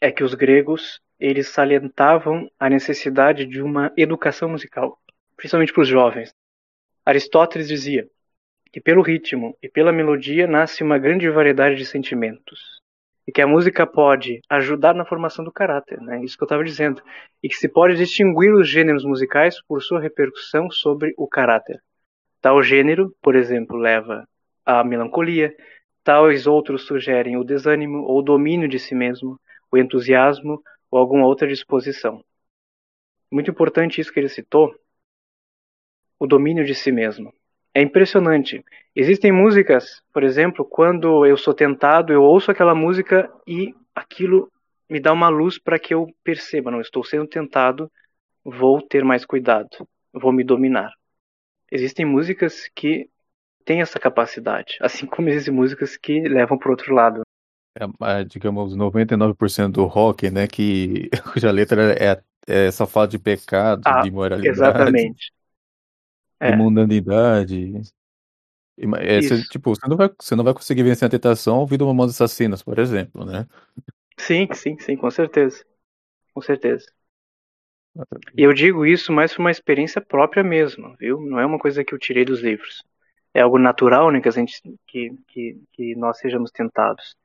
B: é que os gregos eles salientavam a necessidade de uma educação musical, principalmente para os jovens. Aristóteles dizia que pelo ritmo e pela melodia nasce uma grande variedade de sentimentos e que a música pode ajudar na formação do caráter, né? Isso que eu estava dizendo, e que se pode distinguir os gêneros musicais por sua repercussão sobre o caráter. Tal gênero, por exemplo, leva à melancolia, tais outros sugerem o desânimo ou o domínio de si mesmo, o entusiasmo ou alguma outra disposição. muito importante isso que ele citou, o domínio de si mesmo. É impressionante. Existem músicas, por exemplo, quando eu sou tentado, eu ouço aquela música e aquilo me dá uma luz para que eu perceba, não estou sendo tentado, vou ter mais cuidado, vou me dominar. Existem músicas que têm essa capacidade, assim como existem músicas que levam para outro lado.
A: É, digamos, 99% do rock, né, que cuja letra é, é só fala de pecado, ah, de moralidade.
B: Exatamente.
A: É. mundanidade. É, você, tipo, você não, vai, você não vai conseguir vencer a tentação ouvindo Mamonas Assassinas, por exemplo, né?
B: Sim, sim, sim, com certeza. Com certeza. E eu digo isso mais por uma experiência própria mesmo, viu? Não é uma coisa que eu tirei dos livros. É algo natural, né, que, a gente, que, que, que nós sejamos tentados.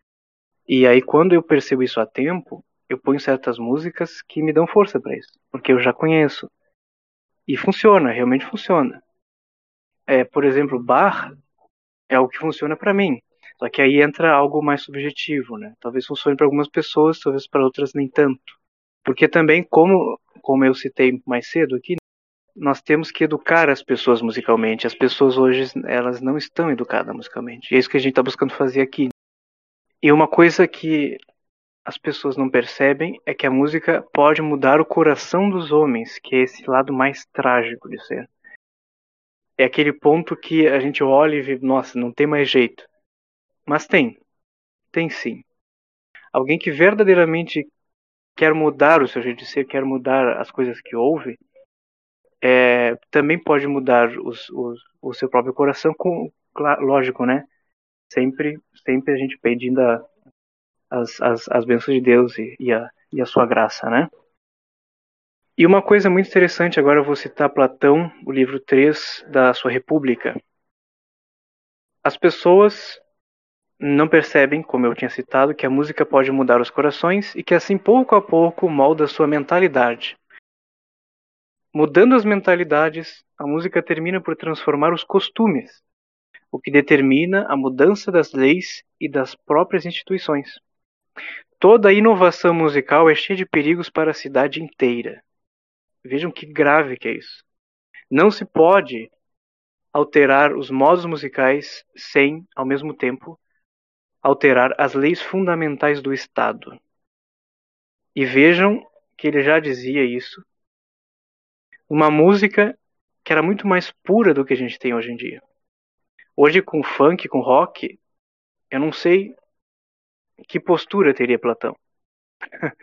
B: E aí, quando eu percebo isso a tempo, eu ponho certas músicas que me dão força para isso, porque eu já conheço. E funciona, realmente funciona. É, por exemplo, bar é o que funciona para mim. Só que aí entra algo mais subjetivo, né? Talvez funcione para algumas pessoas, talvez para outras nem tanto. Porque também, como, como eu citei mais cedo aqui, nós temos que educar as pessoas musicalmente. As pessoas hoje elas não estão educadas musicalmente. E é isso que a gente está buscando fazer aqui. E uma coisa que as pessoas não percebem é que a música pode mudar o coração dos homens, que é esse lado mais trágico de ser. É aquele ponto que a gente olha e vê, nossa, não tem mais jeito. Mas tem. Tem sim. Alguém que verdadeiramente quer mudar o seu jeito de ser, quer mudar as coisas que ouve, é, também pode mudar os, os, o seu próprio coração, com, lógico, né? Sempre, sempre a gente pedindo a, as, as, as bênçãos de Deus e, e, a, e a sua graça, né? E uma coisa muito interessante, agora eu vou citar Platão, o livro 3 da sua República. As pessoas não percebem, como eu tinha citado, que a música pode mudar os corações e que assim pouco a pouco molda sua mentalidade. Mudando as mentalidades, a música termina por transformar os costumes, o que determina a mudança das leis e das próprias instituições. Toda inovação musical é cheia de perigos para a cidade inteira. Vejam que grave que é isso. Não se pode alterar os modos musicais sem, ao mesmo tempo, alterar as leis fundamentais do Estado. E vejam que ele já dizia isso. Uma música que era muito mais pura do que a gente tem hoje em dia. Hoje, com funk, com rock, eu não sei que postura teria Platão.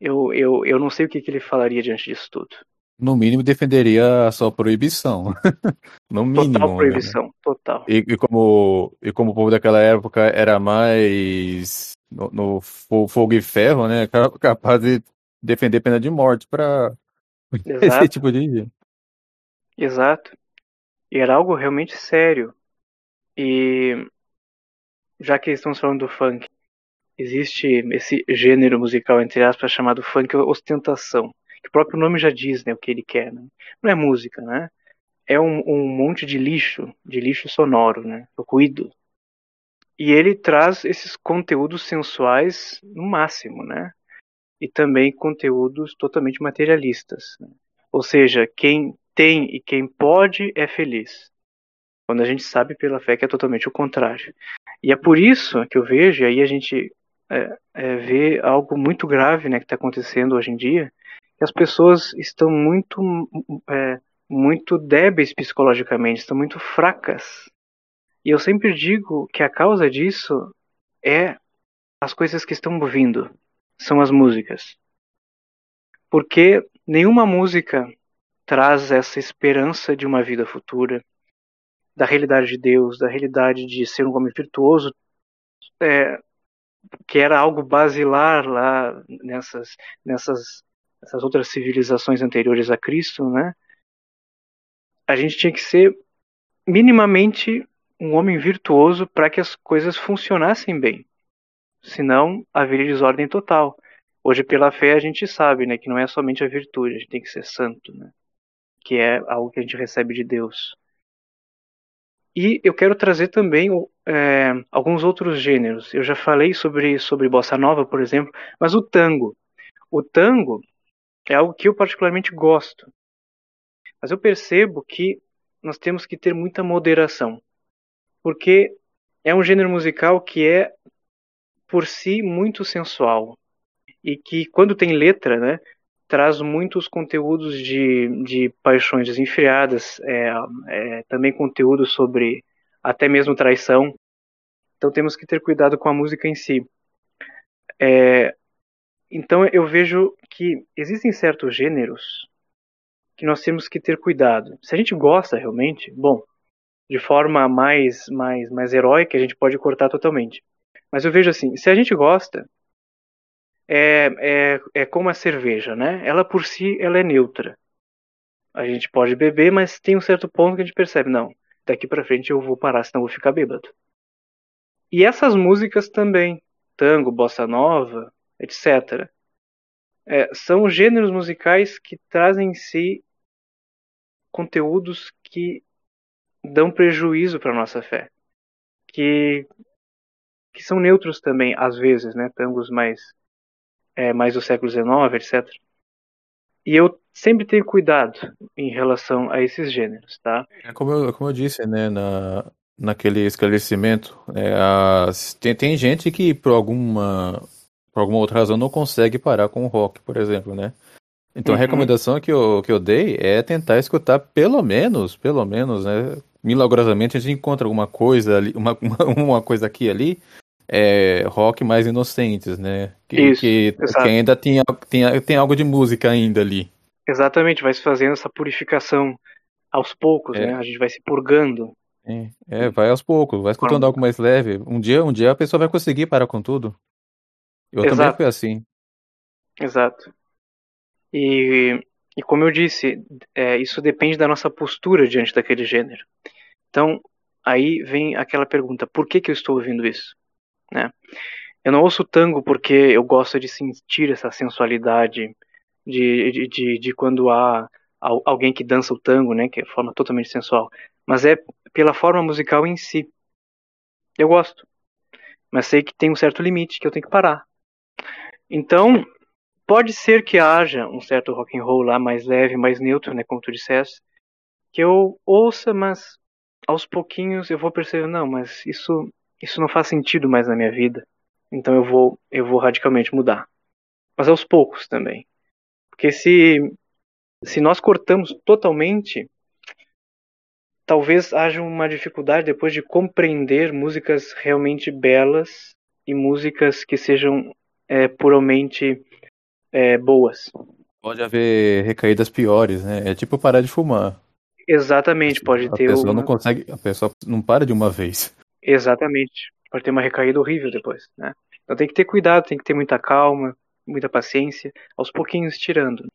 B: eu, eu, eu não sei o que, que ele falaria diante disso tudo.
A: No mínimo, defenderia a sua proibição. no mínimo.
B: Total né? proibição, né? total.
A: E, e, como, e como o povo daquela época era mais no, no fogo e ferro, né? Capaz de defender pena de morte para esse tipo de.
B: Exato. E era algo realmente sério. E já que estamos falando do funk, existe esse gênero musical, entre aspas, chamado funk ostentação que o próprio nome já diz né, o que ele quer. Né? Não é música, né? É um, um monte de lixo, de lixo sonoro, né? ruído. E ele traz esses conteúdos sensuais no máximo, né? E também conteúdos totalmente materialistas. Né? Ou seja, quem tem e quem pode é feliz. Quando a gente sabe pela fé que é totalmente o contrário. E é por isso que eu vejo, e aí a gente é, é, vê algo muito grave né, que está acontecendo hoje em dia, que as pessoas estão muito, é, muito débeis psicologicamente, estão muito fracas. E eu sempre digo que a causa disso é as coisas que estão ouvindo, são as músicas. Porque nenhuma música traz essa esperança de uma vida futura, da realidade de Deus, da realidade de ser um homem virtuoso, é, que era algo basilar lá nessas, nessas essas outras civilizações anteriores a Cristo, né? A gente tinha que ser minimamente um homem virtuoso para que as coisas funcionassem bem. Senão haveria desordem total. Hoje, pela fé, a gente sabe né, que não é somente a virtude, a gente tem que ser santo, né? que é algo que a gente recebe de Deus. E eu quero trazer também é, alguns outros gêneros. Eu já falei sobre, sobre bossa nova, por exemplo, mas o tango. O tango é algo que eu particularmente gosto. Mas eu percebo que nós temos que ter muita moderação, porque é um gênero musical que é por si muito sensual e que quando tem letra, né, traz muitos conteúdos de, de paixões desenfreadas, é, é, também conteúdo sobre até mesmo traição. Então temos que ter cuidado com a música em si. É, então eu vejo que existem certos gêneros que nós temos que ter cuidado. Se a gente gosta realmente, bom, de forma mais mais mais heróica a gente pode cortar totalmente. Mas eu vejo assim, se a gente gosta, é, é, é como a cerveja, né? Ela por si ela é neutra. A gente pode beber, mas tem um certo ponto que a gente percebe, não, daqui para frente eu vou parar, senão eu vou ficar bêbado. E essas músicas também, tango, bossa nova, etc. É, são gêneros musicais que trazem em si conteúdos que dão prejuízo para nossa fé, que que são neutros também às vezes, né? Tangos mais é, mais do século XIX, etc. E eu sempre tenho cuidado em relação a esses gêneros, tá?
A: É como eu, como eu disse, né, na, naquele esclarecimento, é, as, tem, tem gente que por alguma, por alguma outra razão não consegue parar com o rock, por exemplo, né? Então uhum. a recomendação que eu, que eu dei é tentar escutar pelo menos, pelo menos, né? Milagrosamente a gente encontra alguma coisa ali, uma, uma, uma coisa aqui e ali, é, rock mais inocentes, né? Que,
B: Isso,
A: que, que ainda tem, tem, tem algo de música ainda ali.
B: Exatamente, vai se fazendo essa purificação aos poucos, é. né? A gente vai se purgando.
A: É, é, vai aos poucos, vai escutando algo mais leve. Um dia, um dia a pessoa vai conseguir parar com tudo. Eu Exato. também fui assim.
B: Exato. E, e como eu disse, é, isso depende da nossa postura diante daquele gênero. Então, aí vem aquela pergunta: por que, que eu estou ouvindo isso? Né? Eu não ouço tango porque eu gosto de sentir essa sensualidade de, de, de, de quando há alguém que dança o tango, né, que é forma totalmente sensual, mas é pela forma musical em si. Eu gosto, mas sei que tem um certo limite que eu tenho que parar. Então, pode ser que haja um certo rock and roll lá mais leve, mais neutro, né, como tu disseste, que eu ouça, mas aos pouquinhos eu vou perceber, não, mas isso isso não faz sentido mais na minha vida. Então eu vou eu vou radicalmente mudar. Mas aos poucos também. Porque se se nós cortamos totalmente, talvez haja uma dificuldade depois de compreender músicas realmente belas e músicas que sejam é, puramente é, boas.
A: Pode haver recaídas piores, né? É tipo parar de fumar.
B: Exatamente, pode
A: a
B: ter.
A: A pessoa uma... não consegue, a pessoa não para de uma vez.
B: Exatamente. Pode ter uma recaída horrível depois, né? Então tem que ter cuidado, tem que ter muita calma, muita paciência, aos pouquinhos tirando.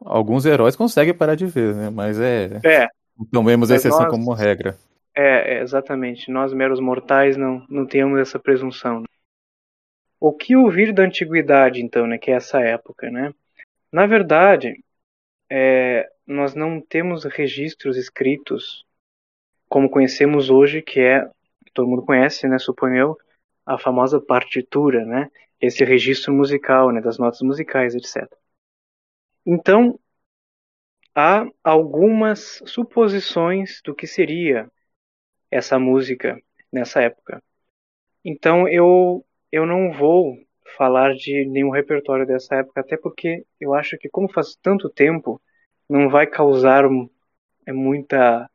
A: Alguns heróis conseguem parar de ver, né? Mas é.
B: É.
A: Tomemos a exceção nós... como regra.
B: É, é, exatamente. Nós, meros mortais, não, não temos essa presunção. O que ouvir da antiguidade, então, né? Que é essa época, né? Na verdade, é, nós não temos registros escritos como conhecemos hoje, que é todo mundo conhece, né, suponho eu, a famosa partitura, né, esse registro musical, né, das notas musicais, etc. Então, há algumas suposições do que seria essa música nessa época. Então, eu eu não vou falar de nenhum repertório dessa época, até porque eu acho que como faz tanto tempo, não vai causar é, muita,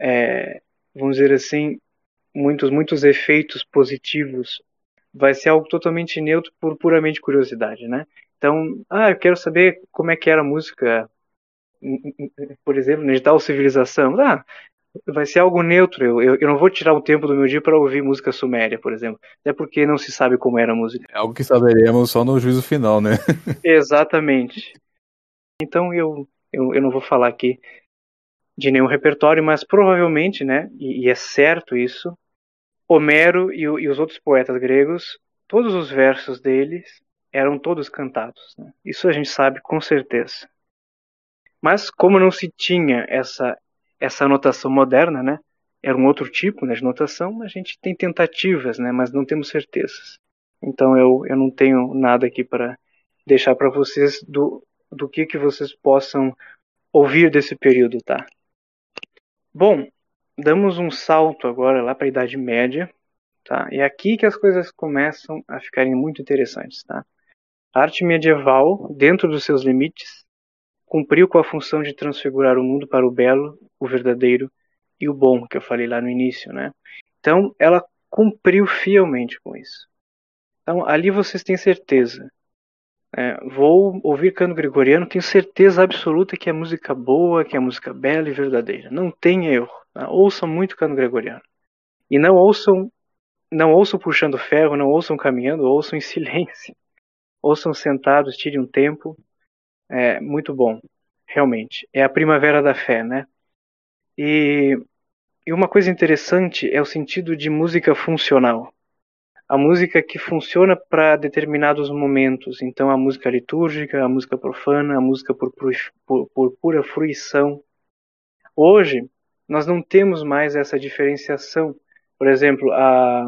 B: é, vamos dizer assim, muitos, muitos efeitos positivos. Vai ser algo totalmente neutro por puramente curiosidade, né? Então, ah, eu quero saber como é que era a música, por exemplo, de tal civilização. Ah, vai ser algo neutro. Eu, eu, eu, não vou tirar um tempo do meu dia para ouvir música suméria, por exemplo. Até porque não se sabe como era a música.
A: É algo que saberemos só no juízo final, né?
B: Exatamente. Então eu, eu, eu não vou falar aqui de nenhum repertório, mas provavelmente, né, e, e é certo isso, Homero e, e, os outros poetas gregos, todos os versos deles eram todos cantados. Né? Isso a gente sabe com certeza. Mas como não se tinha essa essa notação moderna, né? Era um outro tipo né, de notação, a gente tem tentativas, né? Mas não temos certezas. Então eu, eu não tenho nada aqui para deixar para vocês do, do que que vocês possam ouvir desse período, tá? Bom, damos um salto agora lá para a Idade Média, tá? E é aqui que as coisas começam a ficarem muito interessantes, tá? A arte medieval, dentro dos seus limites, cumpriu com a função de transfigurar o mundo para o belo, o verdadeiro e o bom, que eu falei lá no início, né? Então, ela cumpriu fielmente com isso. Então, ali vocês têm certeza. É, vou ouvir canto gregoriano, tenho certeza absoluta que é música boa, que é música bela e verdadeira. Não tem erro. Tá? Ouçam muito canto gregoriano. E não ouçam, não ouçam puxando ferro, não ouçam caminhando, ouçam em silêncio. Ouçam sentados, tirem um tempo. É muito bom, realmente. É a primavera da fé, né? E, e uma coisa interessante é o sentido de música funcional a música que funciona para determinados momentos. Então, a música litúrgica, a música profana, a música por, por, por pura fruição. Hoje, nós não temos mais essa diferenciação. Por exemplo, a,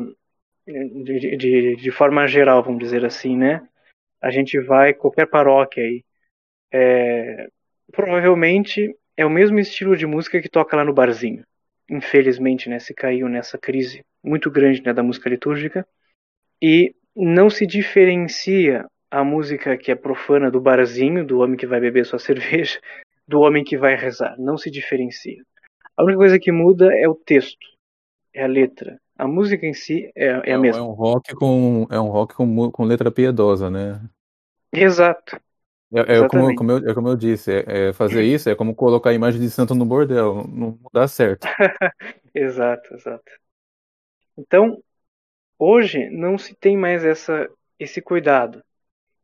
B: de, de, de forma geral, vamos dizer assim, né? A gente vai qualquer paróquia aí. É, provavelmente é o mesmo estilo de música que toca lá no barzinho. Infelizmente, né, se caiu nessa crise muito grande né, da música litúrgica e não se diferencia a música que é profana do barzinho, do homem que vai beber sua cerveja, do homem que vai rezar. Não se diferencia. A única coisa que muda é o texto, é a letra. A música em si é, é a é mesma.
A: É um rock com é um rock com, com letra piedosa, né?
B: Exato.
A: É, é como, como, eu, é como eu disse, é, é, fazer isso é como colocar a imagem de santo no bordel, não, não dá certo.
B: exato, exato. Então, Hoje não se tem mais essa, esse cuidado,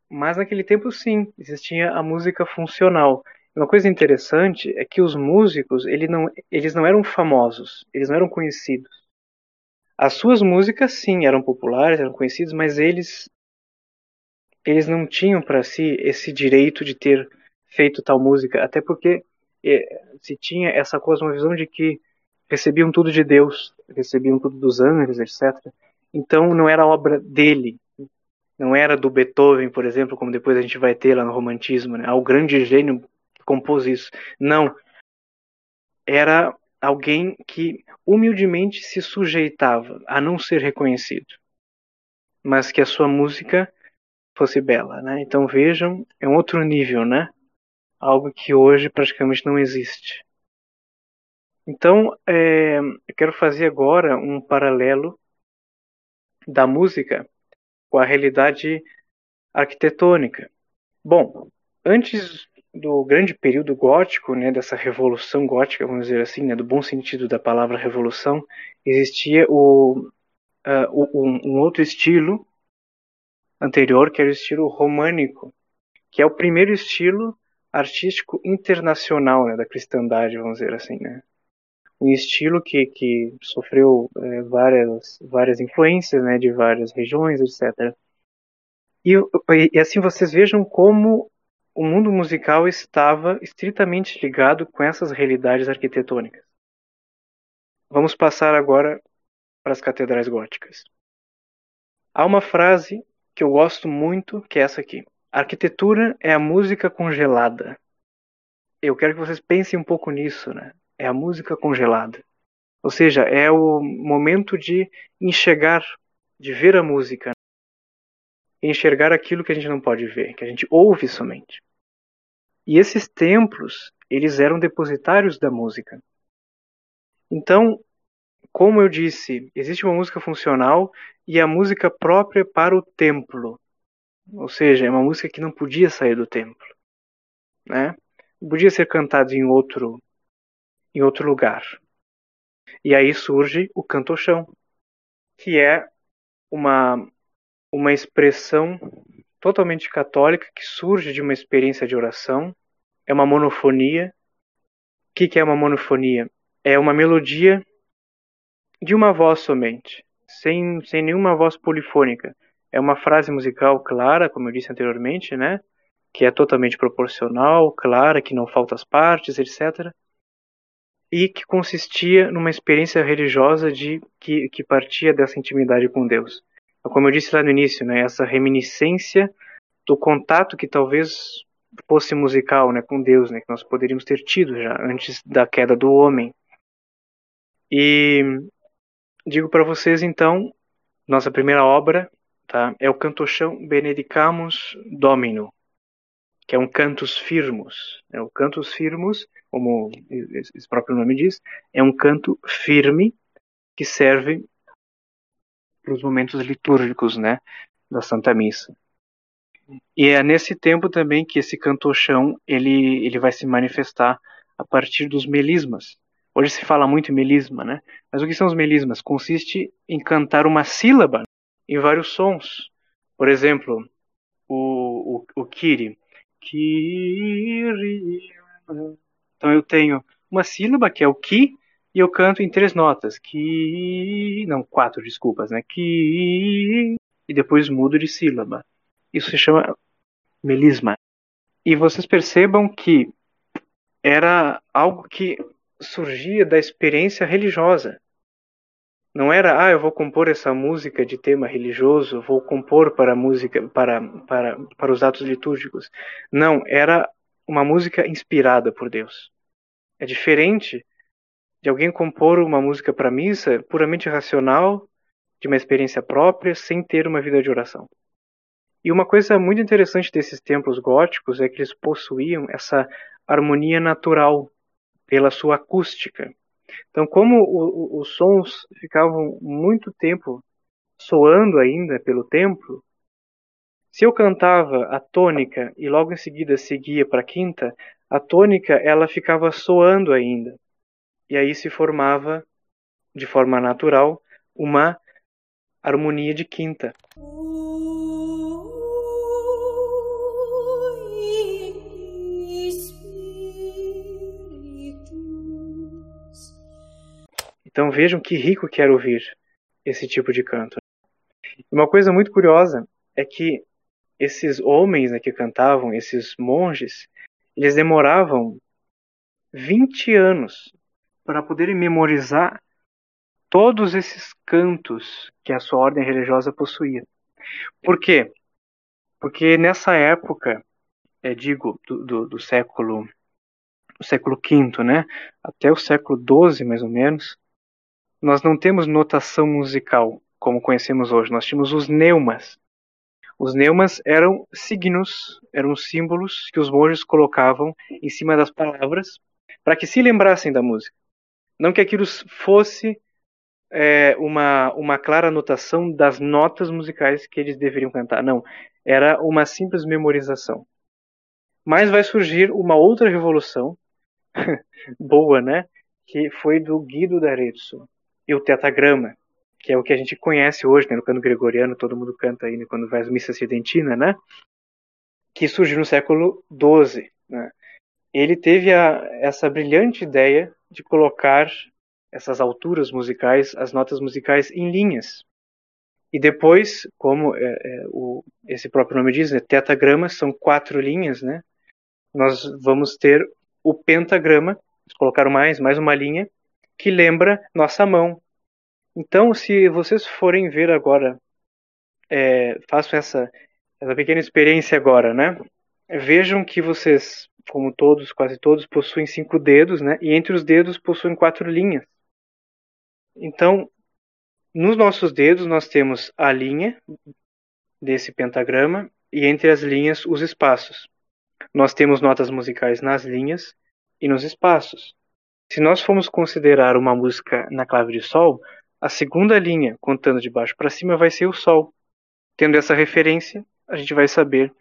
B: mas naquele tempo sim, existia a música funcional. Uma coisa interessante é que os músicos ele não, eles não eram famosos, eles não eram conhecidos. As suas músicas sim eram populares, eram conhecidas, mas eles eles não tinham para si esse direito de ter feito tal música, até porque é, se tinha essa visão de que recebiam tudo de Deus, recebiam tudo dos anjos, etc. Então não era obra dele, não era do Beethoven, por exemplo, como depois a gente vai ter lá no romantismo, né? Ah, o grande gênio compôs isso. Não. Era alguém que humildemente se sujeitava a não ser reconhecido, mas que a sua música fosse bela, né? Então vejam, é um outro nível, né? Algo que hoje praticamente não existe. Então, é, eu quero fazer agora um paralelo da música com a realidade arquitetônica. Bom, antes do grande período gótico, né, dessa revolução gótica, vamos dizer assim, né, do bom sentido da palavra revolução, existia o, uh, um, um outro estilo anterior, que era o estilo românico, que é o primeiro estilo artístico internacional né, da cristandade, vamos dizer assim, né? Um estilo que, que sofreu é, várias, várias influências né, de várias regiões, etc. E, e, assim vocês vejam como o mundo musical estava estritamente ligado com essas realidades arquitetônicas. Vamos passar agora para as catedrais góticas. Há uma frase que eu gosto muito, que é essa aqui. A arquitetura é a música congelada. Eu quero que vocês pensem um pouco nisso, né? É a música congelada. Ou seja, é o momento de enxergar, de ver a música, e enxergar aquilo que a gente não pode ver, que a gente ouve somente. E esses templos, eles eram depositários da música. Então, como eu disse, existe uma música funcional e a música própria para o templo. Ou seja, é uma música que não podia sair do templo, né? Podia ser cantada em outro em outro lugar. E aí surge o cantochão, que é uma, uma expressão totalmente católica que surge de uma experiência de oração, é uma monofonia. O que, que é uma monofonia? É uma melodia de uma voz somente, sem, sem nenhuma voz polifônica. É uma frase musical clara, como eu disse anteriormente, né? que é totalmente proporcional, clara, que não falta as partes, etc e que consistia numa experiência religiosa de que, que partia dessa intimidade com Deus. Como eu disse lá no início, né, essa reminiscência do contato que talvez fosse musical, né, com Deus, né, que nós poderíamos ter tido já antes da queda do homem. E digo para vocês então, nossa primeira obra, tá, é o cantochão Benedicamus Domino, que é um cantus firmus. É o cantus firmus, como esse próprio nome diz, é um canto firme que serve para os momentos litúrgicos, né, da Santa Missa. E é nesse tempo também que esse cantochão ele ele vai se manifestar a partir dos melismas. Hoje se fala muito em melisma, né? Mas o que são os melismas? Consiste em cantar uma sílaba em vários sons. Por exemplo, o, o, o Kiri. Então eu tenho uma sílaba que é o Ki e eu canto em três notas. Ki. Não, quatro, desculpas, né? Ki. E depois mudo de sílaba. Isso se chama melisma. E vocês percebam que era algo que surgia da experiência religiosa. Não era, ah, eu vou compor essa música de tema religioso, vou compor para música, para, para, para os atos litúrgicos. Não, era uma música inspirada por Deus. É diferente de alguém compor uma música para missa puramente racional, de uma experiência própria, sem ter uma vida de oração. E uma coisa muito interessante desses templos góticos é que eles possuíam essa harmonia natural pela sua acústica. Então, como o, o, os sons ficavam muito tempo soando ainda pelo templo, se eu cantava a tônica e logo em seguida seguia para a quinta, a tônica ela ficava soando ainda. E aí se formava, de forma natural, uma harmonia de quinta. Então vejam que rico que era ouvir esse tipo de canto. Uma coisa muito curiosa é que esses homens né, que cantavam, esses monges, eles demoravam 20 anos para poderem memorizar todos esses cantos que a sua ordem religiosa possuía. Por quê? Porque nessa época, é, digo, do, do, do século do século V, né, até o século XII, mais ou menos, nós não temos notação musical como conhecemos hoje. Nós tínhamos os neumas. Os neumas eram signos, eram símbolos que os monges colocavam em cima das palavras para que se lembrassem da música. Não que aquilo fosse é, uma, uma clara notação das notas musicais que eles deveriam cantar. Não, era uma simples memorização. Mas vai surgir uma outra revolução, boa, né? Que foi do Guido d'Arezzo e o tetagrama, que é o que a gente conhece hoje, né, no canto gregoriano, todo mundo canta aí né, quando vai às missas sidentina, né? Que surgiu no século XII. Né? Ele teve a, essa brilhante ideia de colocar essas alturas musicais, as notas musicais em linhas. E depois, como é, é, o, esse próprio nome diz, né, são quatro linhas, né? Nós vamos ter o pentagrama, colocaram mais, mais uma linha, que lembra nossa mão. Então, se vocês forem ver agora, é, faço essa, essa pequena experiência agora, né? Vejam que vocês, como todos, quase todos, possuem cinco dedos, né? E entre os dedos possuem quatro linhas. Então, nos nossos dedos nós temos a linha desse pentagrama e entre as linhas os espaços. Nós temos notas musicais nas linhas e nos espaços. Se nós formos considerar uma música na clave de Sol, a segunda linha, contando de baixo para cima, vai ser o Sol. Tendo essa referência, a gente vai saber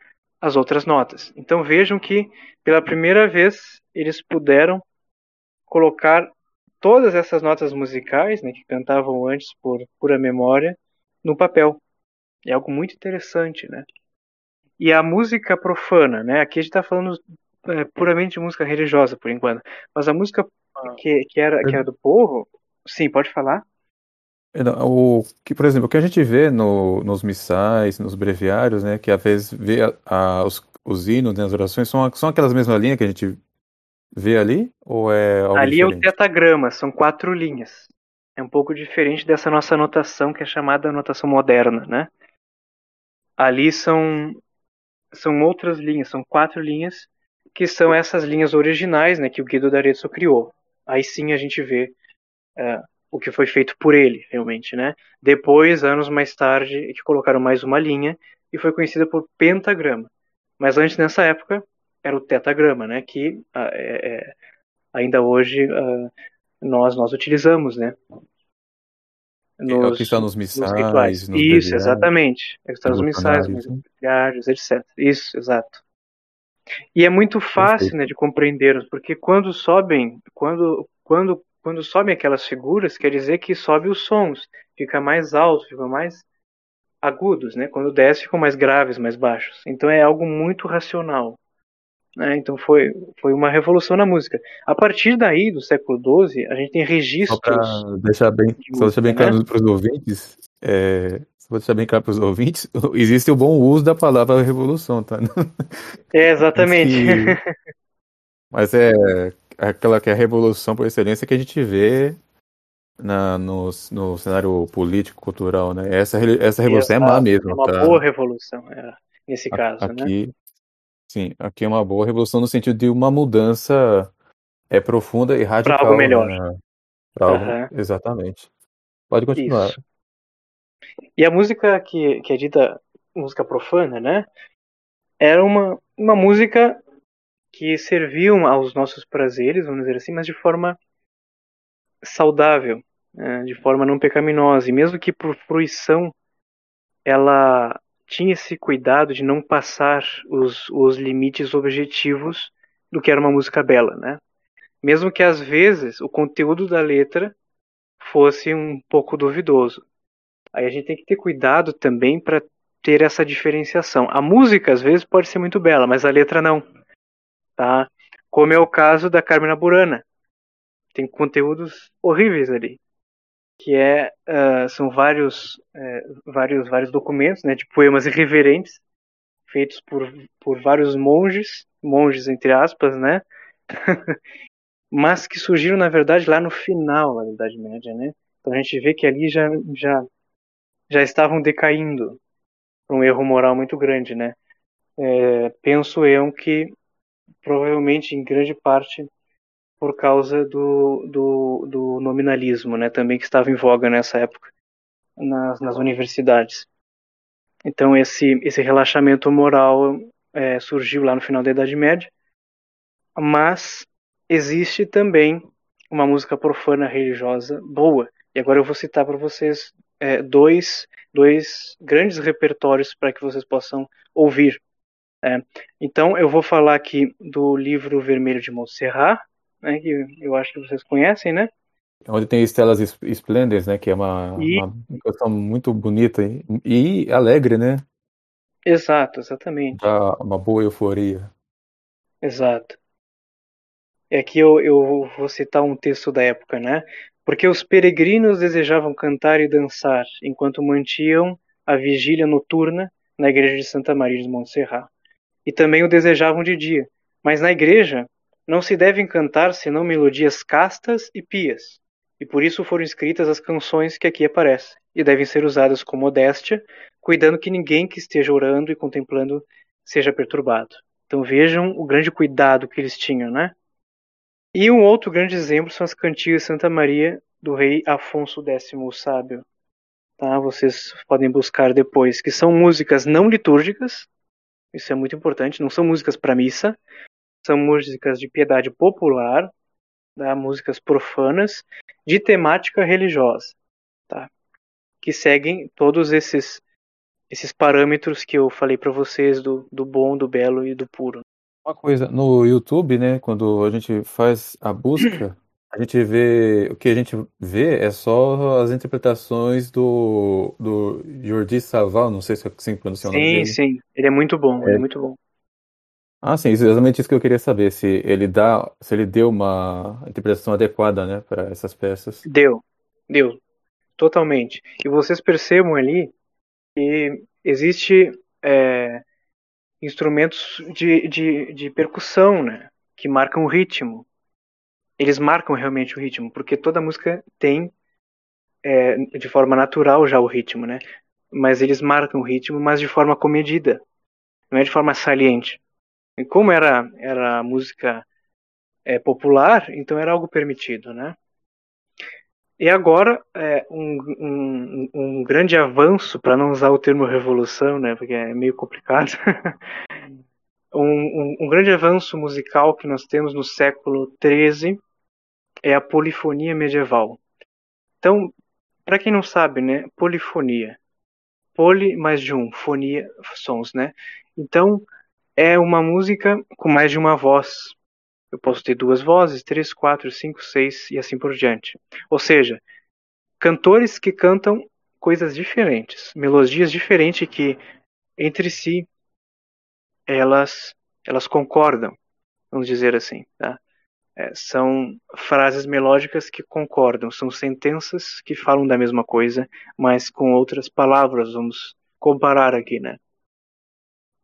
B: as outras notas. Então vejam que, pela primeira vez, eles puderam colocar todas essas notas musicais, né, que cantavam antes por pura memória, no papel. É algo muito interessante, né? E a música profana, né? Aqui a gente está falando é, puramente de música religiosa, por enquanto. Mas a música que, que, era, que era do povo, sim, pode falar.
A: É, o que, por exemplo, o que a gente vê no, nos missais, nos breviários, né, que às vezes vê a, a, os, os hinos, né, as orações, são, são aquelas mesmas linhas que a gente vê ali? Ou é
B: ali
A: diferente?
B: é o tetagrama, são quatro linhas. É um pouco diferente dessa nossa anotação que é chamada anotação moderna, né? Ali são são outras linhas, são quatro linhas, que são essas linhas originais né, que o Guido d'Arezzo criou. Aí sim a gente vê uh, o que foi feito por ele, realmente. Né? Depois, anos mais tarde, que colocaram mais uma linha e foi conhecida por pentagrama. Mas antes, nessa época, era o tetagrama, né, que uh, é, ainda hoje uh, nós, nós utilizamos. Né?
A: Nos, é o que está nos
B: missais. Nos Isso, exatamente. É o que está nos missais, nos etc. Isso, exato. E é muito fácil né, de compreender, porque quando sobem, quando, quando, quando sobem aquelas figuras, quer dizer que sobe os sons, fica mais alto, fica mais agudos, né? Quando desce, ficam mais graves, mais baixos. Então é algo muito racional. Né? Então foi, foi uma revolução na música. A partir daí, do século XII, a gente tem registros. Só
A: para deixar bem, só deixar bem claro né? para os ouvintes, é, só deixar bem claro para os ouvintes, existe o bom uso da palavra revolução, tá?
B: É, exatamente.
A: Mas, é aquela que é a revolução por excelência que a gente vê na, no, no cenário político, cultural, né? Essa, essa revolução é má mesmo.
B: É uma
A: tá?
B: boa revolução, é, nesse caso,
A: né? aqui, né? Sim, aqui é uma boa revolução no sentido de uma mudança é profunda e radical.
B: Para algo melhor.
A: Né? Pra algo, uhum. Exatamente. Pode continuar. Isso.
B: E a música que, que é dita música profana, né? Era uma, uma música que serviam aos nossos prazeres, vamos dizer assim, mas de forma saudável, né? de forma não pecaminosa. E mesmo que por fruição ela tinha esse cuidado de não passar os, os limites objetivos do que era uma música bela, né? Mesmo que às vezes o conteúdo da letra fosse um pouco duvidoso. Aí a gente tem que ter cuidado também para ter essa diferenciação. A música às vezes pode ser muito bela, mas a letra não, tá? Como é o caso da Carmina Burana. Tem conteúdos horríveis ali que é uh, são vários uh, vários vários documentos né de poemas irreverentes feitos por por vários monges monges entre aspas né mas que surgiram na verdade lá no final da Idade Média né então a gente vê que ali já já já estavam decaindo um erro moral muito grande né é, penso eu que provavelmente em grande parte por causa do, do, do, nominalismo, né, também que estava em voga nessa época nas, nas universidades. Então esse, esse relaxamento moral é, surgiu lá no final da Idade Média, mas existe também uma música profana religiosa boa. E agora eu vou citar para vocês é, dois, dois grandes repertórios para que vocês possam ouvir. É, então eu vou falar aqui do livro Vermelho de Montserrat, né, que eu acho que vocês conhecem, né?
A: Onde tem Estelas Esplêndidas, né? Que é uma, e... uma canção muito bonita e, e, alegre, né?
B: Exato, exatamente.
A: Dá uma boa euforia.
B: Exato. É que eu, eu vou citar um texto da época, né? Porque os peregrinos desejavam cantar e dançar enquanto mantinham a vigília noturna na igreja de Santa Maria de Montserrat. E também o desejavam de dia. Mas na igreja não se devem cantar senão melodias castas e pias, e por isso foram escritas as canções que aqui aparecem, e devem ser usadas com modéstia, cuidando que ninguém que esteja orando e contemplando seja perturbado. Então vejam o grande cuidado que eles tinham, né? E um outro grande exemplo são as cantigas Santa Maria do rei Afonso X o Sábio. Tá? Vocês podem buscar depois, que são músicas não litúrgicas, isso é muito importante, não são músicas para missa, são músicas de piedade popular, tá? músicas profanas, de temática religiosa, tá? que seguem todos esses, esses parâmetros que eu falei para vocês do, do bom, do belo e do puro.
A: Uma coisa, no YouTube, né, quando a gente faz a busca, a gente vê, o que a gente vê é só as interpretações do, do Jordi Saval, não sei se é assim que pronuncia o nome dele.
B: Sim, sim, ele é muito bom, é, é muito bom.
A: Ah, sim, exatamente isso que eu queria saber, se ele dá, se ele deu uma interpretação adequada, né, para essas peças.
B: Deu, deu, totalmente. E vocês percebam ali que existe é, instrumentos de, de, de percussão, né, que marcam o ritmo. Eles marcam realmente o ritmo, porque toda música tem é, de forma natural já o ritmo, né? Mas eles marcam o ritmo, mas de forma comedida. não é de forma saliente. E como era, era música é, popular, então era algo permitido, né? E agora, é, um, um, um grande avanço, para não usar o termo revolução, né, porque é meio complicado, um, um, grande avanço musical que nós temos no século XIII é a polifonia medieval. Então, para quem não sabe, né, polifonia, poli mais de um, fonia, sons, né? Então, é uma música com mais de uma voz. Eu posso ter duas vozes, três, quatro, cinco, seis e assim por diante. Ou seja, cantores que cantam coisas diferentes, melodias diferentes que entre si elas elas concordam, vamos dizer assim, tá? É, são frases melódicas que concordam, são sentenças que falam da mesma coisa, mas com outras palavras, vamos comparar aqui, né?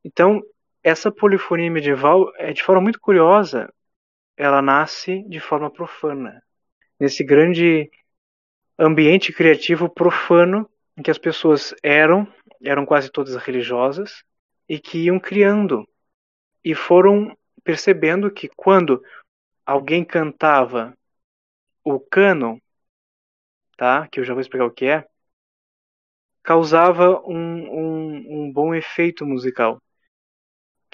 B: Então, essa polifonia medieval é de forma muito curiosa, ela nasce de forma profana. Nesse grande ambiente criativo profano em que as pessoas eram, eram quase todas religiosas, e que iam criando. E foram percebendo que quando alguém cantava o cano, tá? que eu já vou explicar o que é, causava um, um, um bom efeito musical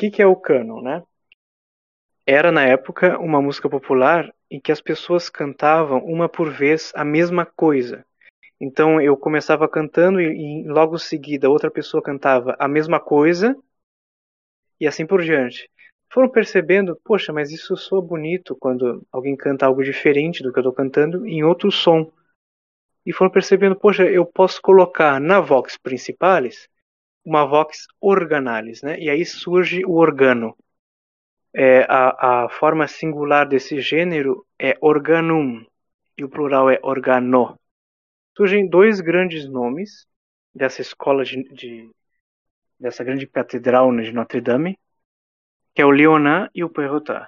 B: que, que é o cano, né? Era na época uma música popular em que as pessoas cantavam uma por vez a mesma coisa. Então eu começava cantando e, e logo em seguida outra pessoa cantava a mesma coisa e assim por diante. Foram percebendo, poxa, mas isso soa bonito quando alguém canta algo diferente do que eu estou cantando em outro som. E foram percebendo, poxa, eu posso colocar na vox principales uma vox organalis, né? E aí surge o organo. É, a, a forma singular desse gênero é organum e o plural é organo. Surgem dois grandes nomes dessa escola de, de dessa grande catedral né, de Notre Dame, que é o Leonin e o Perrotin,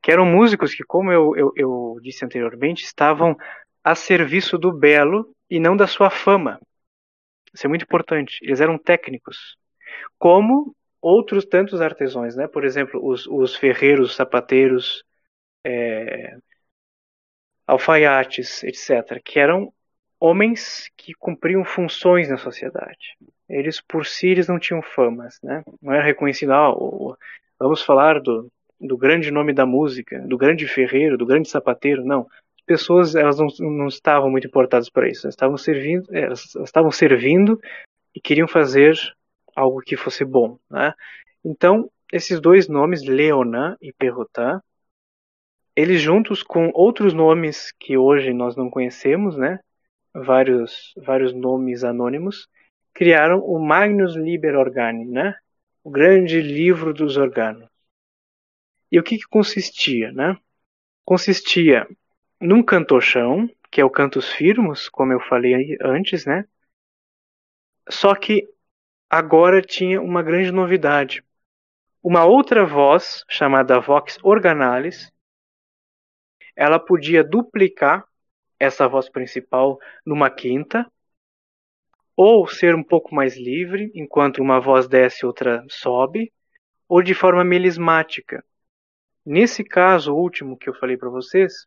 B: que eram músicos que, como eu, eu, eu disse anteriormente, estavam a serviço do belo e não da sua fama. Isso é muito importante. Eles eram técnicos. Como outros tantos artesãos, né? Por exemplo, os, os ferreiros, sapateiros, é, alfaiates, etc., que eram homens que cumpriam funções na sociedade. Eles por si eles não tinham famas, né? Não era reconhecido. Ah, vamos falar do, do grande nome da música, do grande ferreiro, do grande sapateiro. Não, pessoas elas não, não estavam muito importadas para isso. Elas estavam servindo, elas estavam servindo e queriam fazer algo que fosse bom, né? Então esses dois nomes, Leonin e Perrotin, eles juntos com outros nomes que hoje nós não conhecemos, né? Vários vários nomes anônimos, criaram o Magnus Liber Organi, né? O grande livro dos organos. E o que, que consistia, né? Consistia num cantochão, que é o cantos firmos, como eu falei antes, né? Só que agora tinha uma grande novidade. Uma outra voz, chamada vox organalis, ela podia duplicar essa voz principal numa quinta, ou ser um pouco mais livre, enquanto uma voz desce outra sobe, ou de forma melismática. Nesse caso último que eu falei para vocês,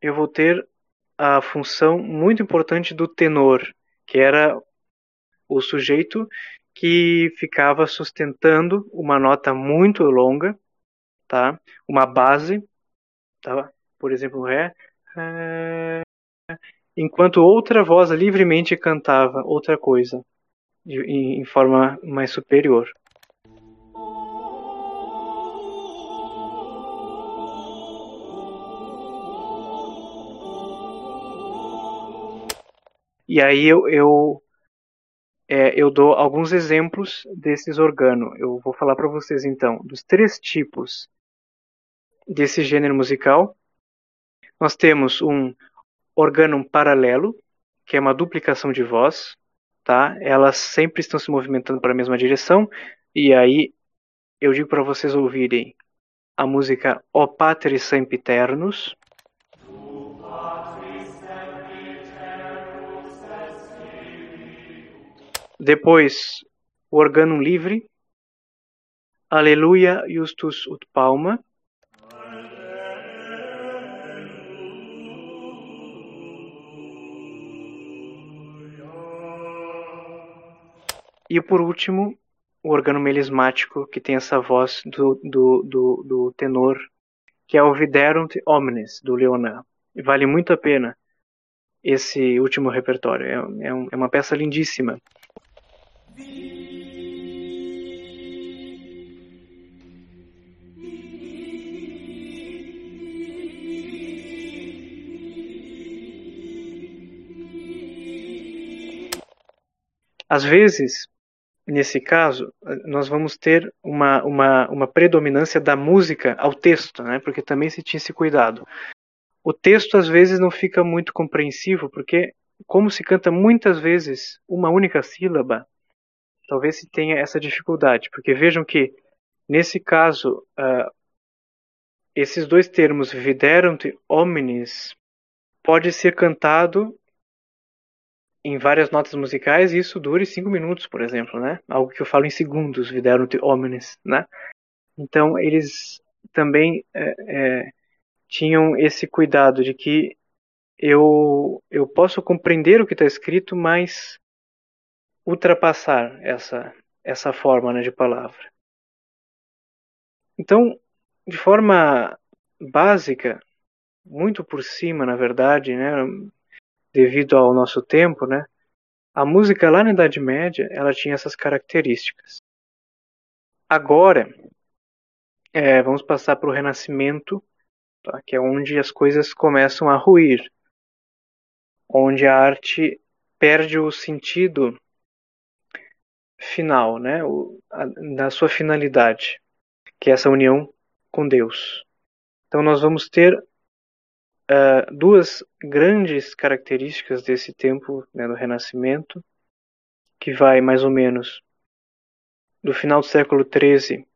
B: eu vou ter a função muito importante do tenor, que era o sujeito que ficava sustentando uma nota muito longa, tá? Uma base, tá? Por exemplo, ré, ré enquanto outra voz livremente cantava outra coisa em forma mais superior. E aí eu, eu, é, eu dou alguns exemplos desses organos. Eu vou falar para vocês então dos três tipos desse gênero musical. Nós temos um organum paralelo, que é uma duplicação de voz, tá? Elas sempre estão se movimentando para a mesma direção, e aí eu digo para vocês ouvirem a música O Patri Sempiternus, Depois, o organo livre, Aleluia justus ut palma. E por último, o órgão melismático, que tem essa voz do, do, do, do tenor, que é o Viderunt Omnes, do Leonan. Vale muito a pena esse último repertório. É, é, um, é uma peça lindíssima. Às vezes, nesse caso, nós vamos ter uma, uma, uma predominância da música ao texto, né? porque também se tinha esse cuidado. O texto às vezes não fica muito compreensivo, porque como se canta muitas vezes uma única sílaba, talvez se tenha essa dificuldade, porque vejam que nesse caso uh, esses dois termos viderunt omnes pode ser cantado em várias notas musicais e isso dure cinco minutos, por exemplo, né? Algo que eu falo em segundos, viderunt omnes, né? Então eles também é, é, tinham esse cuidado de que eu eu posso compreender o que está escrito, mas ultrapassar essa essa forma né, de palavra. Então, de forma básica, muito por cima, na verdade, né? devido ao nosso tempo, né? A música lá na Idade Média, ela tinha essas características. Agora, é, vamos passar para o Renascimento, tá? que é onde as coisas começam a ruir, onde a arte perde o sentido final, né? O, a, da sua finalidade, que é essa união com Deus. Então nós vamos ter uh, duas grandes características desse tempo né, do Renascimento, que vai mais ou menos do final do século XIII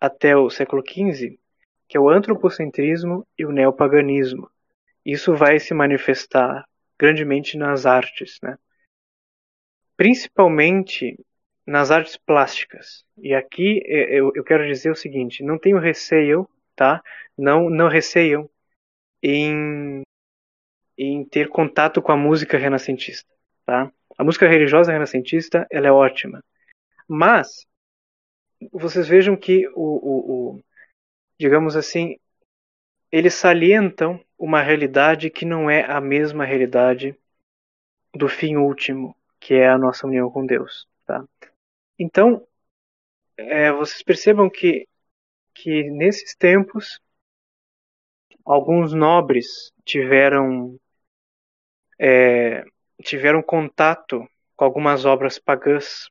B: até o século XV, que é o antropocentrismo e o neopaganismo. Isso vai se manifestar grandemente nas artes, né? Principalmente nas artes plásticas. E aqui é, eu, eu quero dizer o seguinte: não tenho receio, tá? Não, não receiam em, em ter contato com a música renascentista. Tá? A música religiosa renascentista ela é ótima, mas vocês vejam que o, o, o digamos assim, eles salientam uma realidade que não é a mesma realidade do fim último, que é a nossa união com Deus. Tá? Então, é, vocês percebam que, que nesses tempos alguns nobres tiveram é, tiveram contato com algumas obras pagãs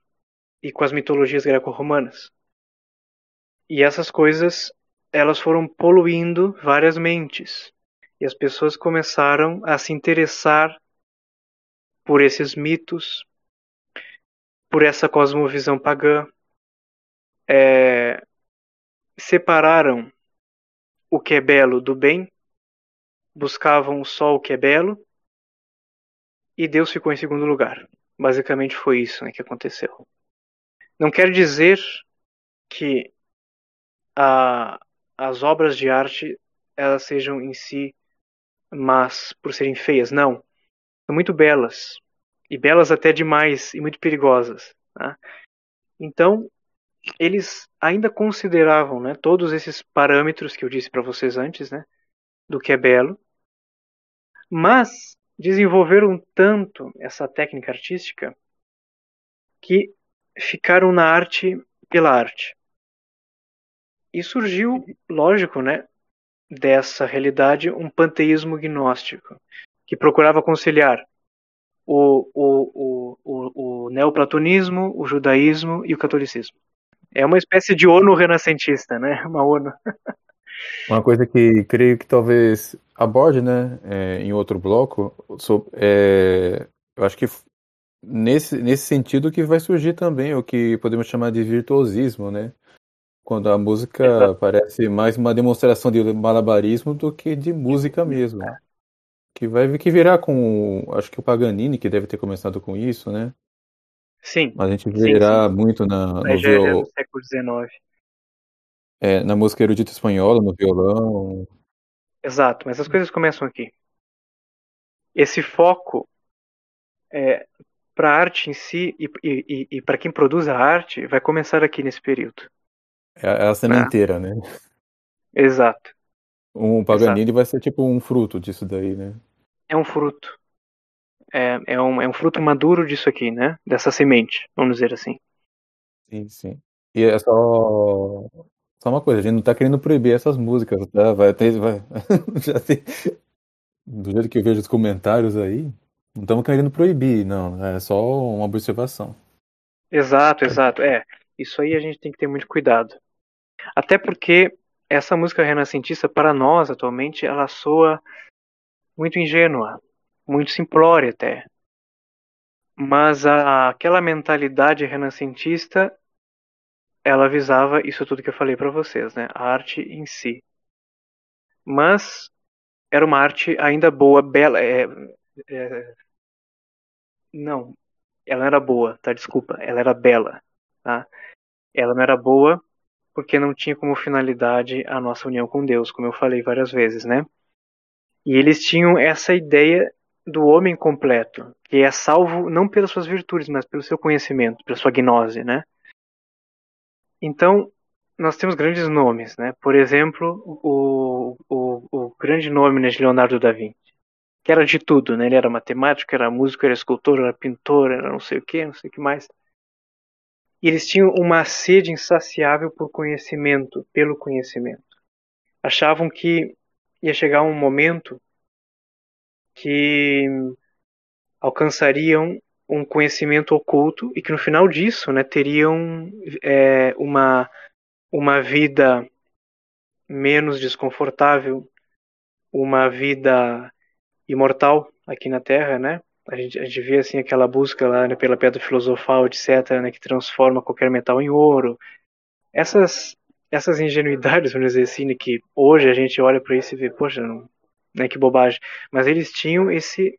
B: e com as mitologias greco-romanas. E essas coisas elas foram poluindo várias mentes. E as pessoas começaram a se interessar por esses mitos, por essa cosmovisão pagã. É, separaram o que é belo do bem, buscavam só o que é belo, e Deus ficou em segundo lugar. Basicamente foi isso né, que aconteceu. Não quer dizer que a, as obras de arte elas sejam em si mas por serem feias, não. São muito belas e belas até demais e muito perigosas. Tá? Então eles ainda consideravam né, todos esses parâmetros que eu disse para vocês antes, né, do que é belo, mas desenvolveram tanto essa técnica artística que ficaram na arte pela arte. E surgiu, lógico, né, dessa realidade um panteísmo gnóstico, que procurava conciliar o, o, o, o, neoplatonismo, o judaísmo e o catolicismo. É uma espécie de ONU renascentista, né? Uma ONU.
A: Uma coisa que creio que talvez aborde, né, é, em outro bloco, sobre, é, eu acho que nesse, nesse sentido que vai surgir também o que podemos chamar de virtuosismo, né? Quando a música Exato. parece mais uma demonstração de malabarismo do que de música mesmo. Que vai que virar com, acho que o Paganini que deve ter começado com isso, né?
B: Sim.
A: Mas a gente verá sim, sim. muito na,
B: no, viol... no século XIX.
A: É, na música erudita espanhola, no violão.
B: Exato, mas as coisas começam aqui. Esse foco é, para a arte em si e, e, e para quem produz a arte vai começar aqui nesse período.
A: É, é a sementeira, né?
B: Exato.
A: Um Paganini Exato. vai ser tipo um fruto disso daí, né?
B: É um fruto. É, é, um, é um fruto maduro disso aqui, né? Dessa semente, vamos dizer assim.
A: Sim, sim. E é só, só uma coisa, a gente não tá querendo proibir essas músicas, tá? Vai ter. Vai... Já tem... Do jeito que eu vejo os comentários aí, não estamos querendo proibir, não. É só uma observação.
B: Exato, exato. É. Isso aí a gente tem que ter muito cuidado. Até porque essa música renascentista, para nós atualmente, ela soa muito ingênua, muito simplória até. Mas a, aquela mentalidade renascentista, ela visava isso tudo que eu falei para vocês, né? A arte em si. Mas era uma arte ainda boa, bela. É, é, não, ela era boa, tá? Desculpa, ela era bela, tá? Ela não era boa porque não tinha como finalidade a nossa união com Deus, como eu falei várias vezes, né? E eles tinham essa ideia do homem completo, que é salvo não pelas suas virtudes, mas pelo seu conhecimento, pela sua gnose, né? Então, nós temos grandes nomes, né? Por exemplo, o, o, o grande nome né, de Leonardo da Vinci, que era de tudo, né? Ele era matemático, era músico, era escultor, era pintor, era não sei o que, não sei o que mais. E eles tinham uma sede insaciável por conhecimento, pelo conhecimento. Achavam que ia chegar um momento que alcançariam um conhecimento oculto e que no final disso né, teriam é, uma, uma vida menos desconfortável, uma vida imortal aqui na Terra, né? A gente, a gente vê assim aquela busca lá né, pela pedra filosofal, etc., né, que transforma qualquer metal em ouro. Essas essas ingenuidades, vamos dizer assim, né, que hoje a gente olha para isso e vê, poxa, não, né, que bobagem. Mas eles tinham esse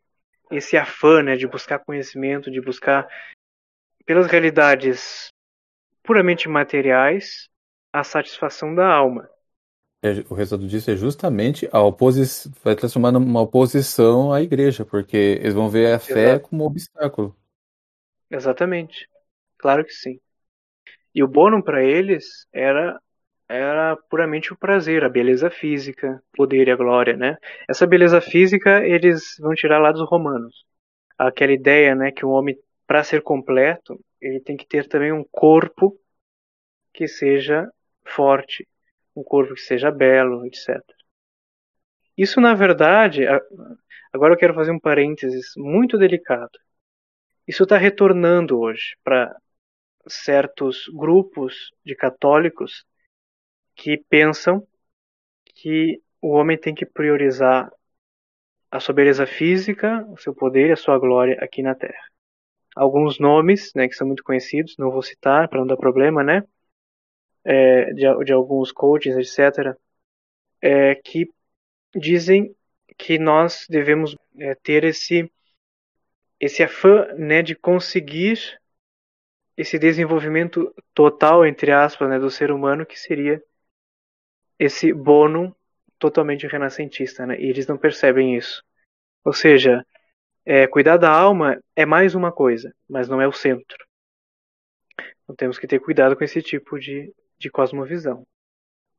B: esse afã, né, de buscar conhecimento, de buscar pelas realidades puramente materiais a satisfação da alma.
A: É, o resultado disso é justamente a oposição, vai transformar numa oposição à igreja, porque eles vão ver a fé Exato. como obstáculo.
B: Exatamente. Claro que sim. E o bônus para eles era era puramente o prazer, a beleza física, poder e a glória, né? Essa beleza física eles vão tirar lá dos romanos. Aquela ideia, né, que o homem para ser completo, ele tem que ter também um corpo que seja forte, um corpo que seja belo, etc. Isso, na verdade, agora eu quero fazer um parênteses muito delicado. Isso está retornando hoje para certos grupos de católicos que pensam que o homem tem que priorizar a sua beleza física, o seu poder e a sua glória aqui na Terra. Alguns nomes, né, que são muito conhecidos, não vou citar para não dar problema, né, é, de, de, alguns coaches, etc., é, que dizem que nós devemos é, ter esse esse afã né, de conseguir esse desenvolvimento total, entre aspas, né, do ser humano, que seria esse bono totalmente renascentista, né? E eles não percebem isso. Ou seja, é, cuidar da alma é mais uma coisa, mas não é o centro. Então temos que ter cuidado com esse tipo de, de cosmovisão.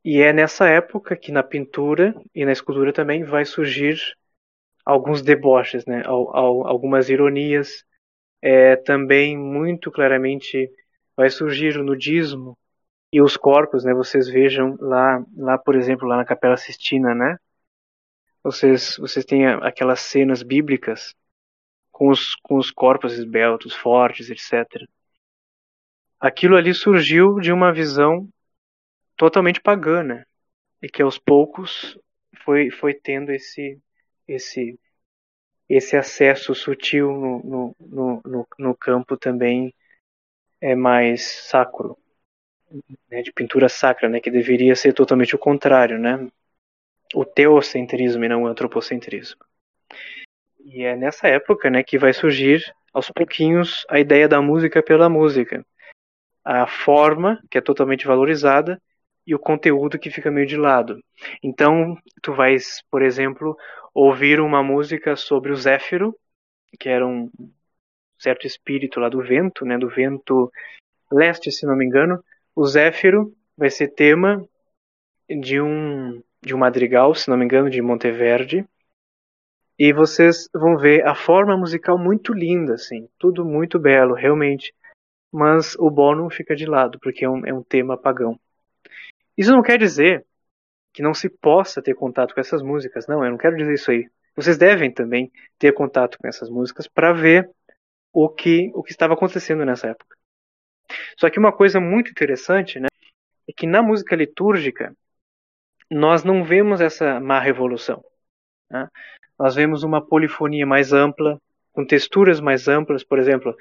B: E é nessa época que na pintura e na escultura também vai surgir alguns deboches, né? algumas ironias. É, também muito claramente vai surgir o nudismo, e os corpos, né? Vocês vejam lá, lá por exemplo, lá na Capela Sistina, né? Vocês, vocês têm aquelas cenas bíblicas com os, com os corpos esbeltos, fortes, etc. Aquilo ali surgiu de uma visão totalmente pagana e que aos poucos foi, foi tendo esse, esse, esse acesso sutil no, no, no, no, no campo também é mais sacro né, de pintura sacra, né, que deveria ser totalmente o contrário, né, o teocentrismo e não o antropocentrismo. E é nessa época, né, que vai surgir aos pouquinhos a ideia da música pela música, a forma que é totalmente valorizada e o conteúdo que fica meio de lado. Então, tu vais, por exemplo, ouvir uma música sobre o Zéfiro, que era um certo espírito lá do vento, né, do vento leste, se não me engano. O Zéfiro vai ser tema de um de um madrigal, se não me engano, de Monteverde. E vocês vão ver a forma musical muito linda, assim, tudo muito belo, realmente. Mas o Bono fica de lado, porque é um, é um tema pagão. Isso não quer dizer que não se possa ter contato com essas músicas. Não, eu não quero dizer isso aí. Vocês devem também ter contato com essas músicas para ver o que, o que estava acontecendo nessa época. Só que uma coisa muito interessante né, é que na música litúrgica nós não vemos essa má revolução. Né? Nós vemos uma polifonia mais ampla, com texturas mais amplas, por exemplo,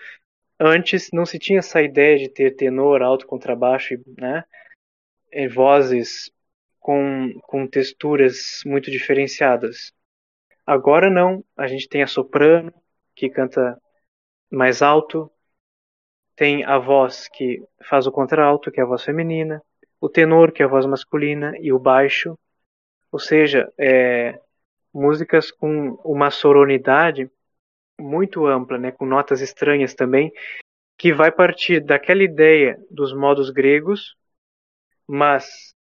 B: antes não se tinha essa ideia de ter tenor, alto, contrabaixo, né? É, vozes com, com texturas muito diferenciadas. Agora não, a gente tem a soprano, que canta mais alto, tem a voz que faz o contralto, que é a voz feminina, o tenor, que é a voz masculina, e o baixo, ou seja, é, músicas com uma sonoridade muito ampla, né, com notas estranhas também, que vai partir daquela ideia dos modos gregos mas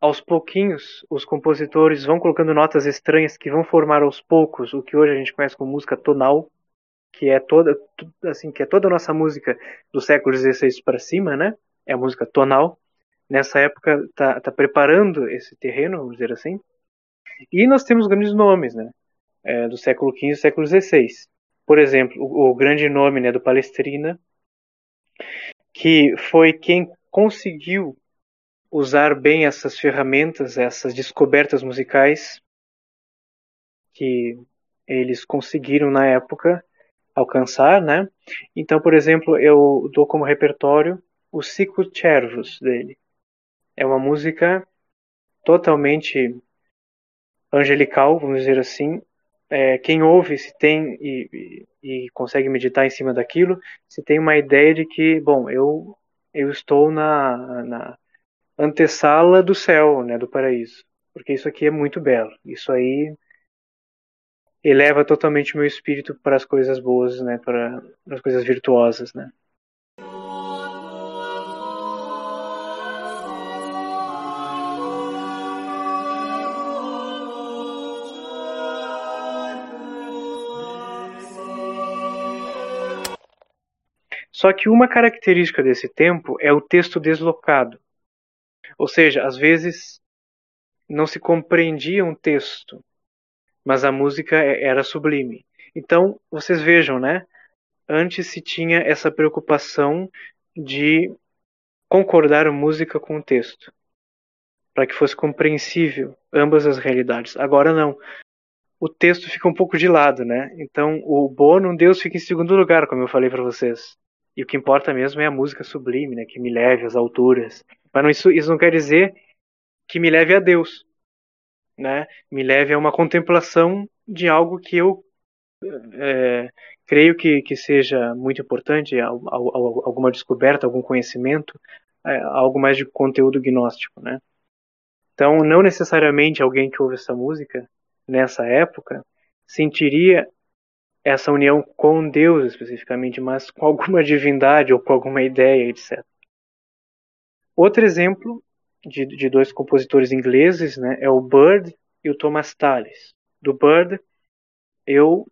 B: aos pouquinhos os compositores vão colocando notas estranhas que vão formar aos poucos o que hoje a gente conhece como música tonal, que é toda assim que é toda a nossa música do século XVI para cima, né? É a música tonal. Nessa época tá, tá preparando esse terreno, vamos dizer assim. E nós temos grandes nomes, né? É, do século XV século XVI. Por exemplo, o, o grande nome né, do Palestrina, que foi quem conseguiu usar bem essas ferramentas, essas descobertas musicais que eles conseguiram na época alcançar, né? Então, por exemplo, eu dou como repertório o Cico Cervos dele. É uma música totalmente angelical, vamos dizer assim. É, quem ouve, se tem e, e, e, consegue meditar em cima daquilo, se tem uma ideia de que, bom, eu eu estou na, na antessala do céu, né, do paraíso. Porque isso aqui é muito belo. Isso aí eleva totalmente o meu espírito para as coisas boas, né, para as coisas virtuosas, né. Só que uma característica desse tempo é o texto deslocado. Ou seja, às vezes não se compreendia um texto, mas a música é, era sublime. Então, vocês vejam, né? Antes se tinha essa preocupação de concordar música com o texto, para que fosse compreensível ambas as realidades. Agora não. O texto fica um pouco de lado, né? Então, o Bono, Deus fica em segundo lugar, como eu falei para vocês. E o que importa mesmo é a música sublime, né? Que me leve às alturas. Mas não, isso, isso não quer dizer que me leve a Deus, né? Me leve a uma contemplação de algo que eu é, creio que, que seja muito importante, alguma descoberta, algum conhecimento, é, algo mais de conteúdo gnóstico, né? Então, não necessariamente alguém que ouve essa música nessa época sentiria essa união com Deus especificamente, mas com alguma divindade ou com alguma ideia, etc. Outro exemplo de, de dois compositores ingleses né, é o Bird e o Thomas Tallis. Do Bird, eu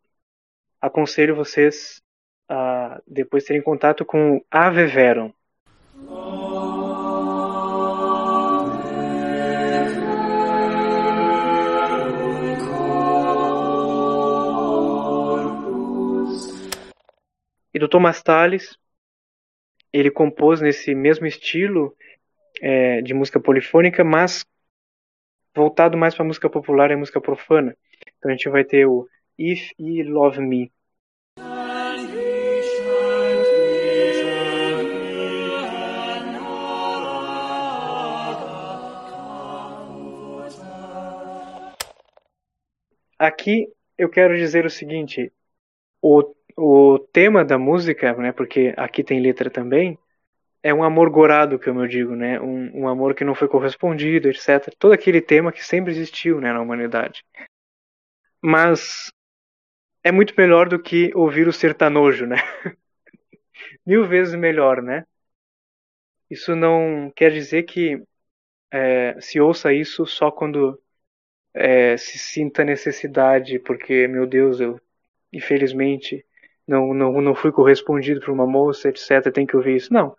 B: aconselho vocês a depois terem contato com Ave Verum. E do Thomas Tallis, ele compôs nesse mesmo estilo é, de música polifônica, mas voltado mais para música popular e música profana. Então a gente vai ter o If You Love Me. Aqui eu quero dizer o seguinte: o o tema da música, né, porque aqui tem letra também, é um amor gorado, como eu digo, né? Um, um, amor que não foi correspondido, etc. Todo aquele tema que sempre existiu né, na humanidade. Mas é muito melhor do que ouvir o sertanojo, né? Mil vezes melhor, né? Isso não quer dizer que é, se ouça isso só quando é, se sinta necessidade, porque, meu Deus, eu infelizmente não, não, não fui correspondido por uma moça, etc. Tem que ouvir isso. Não.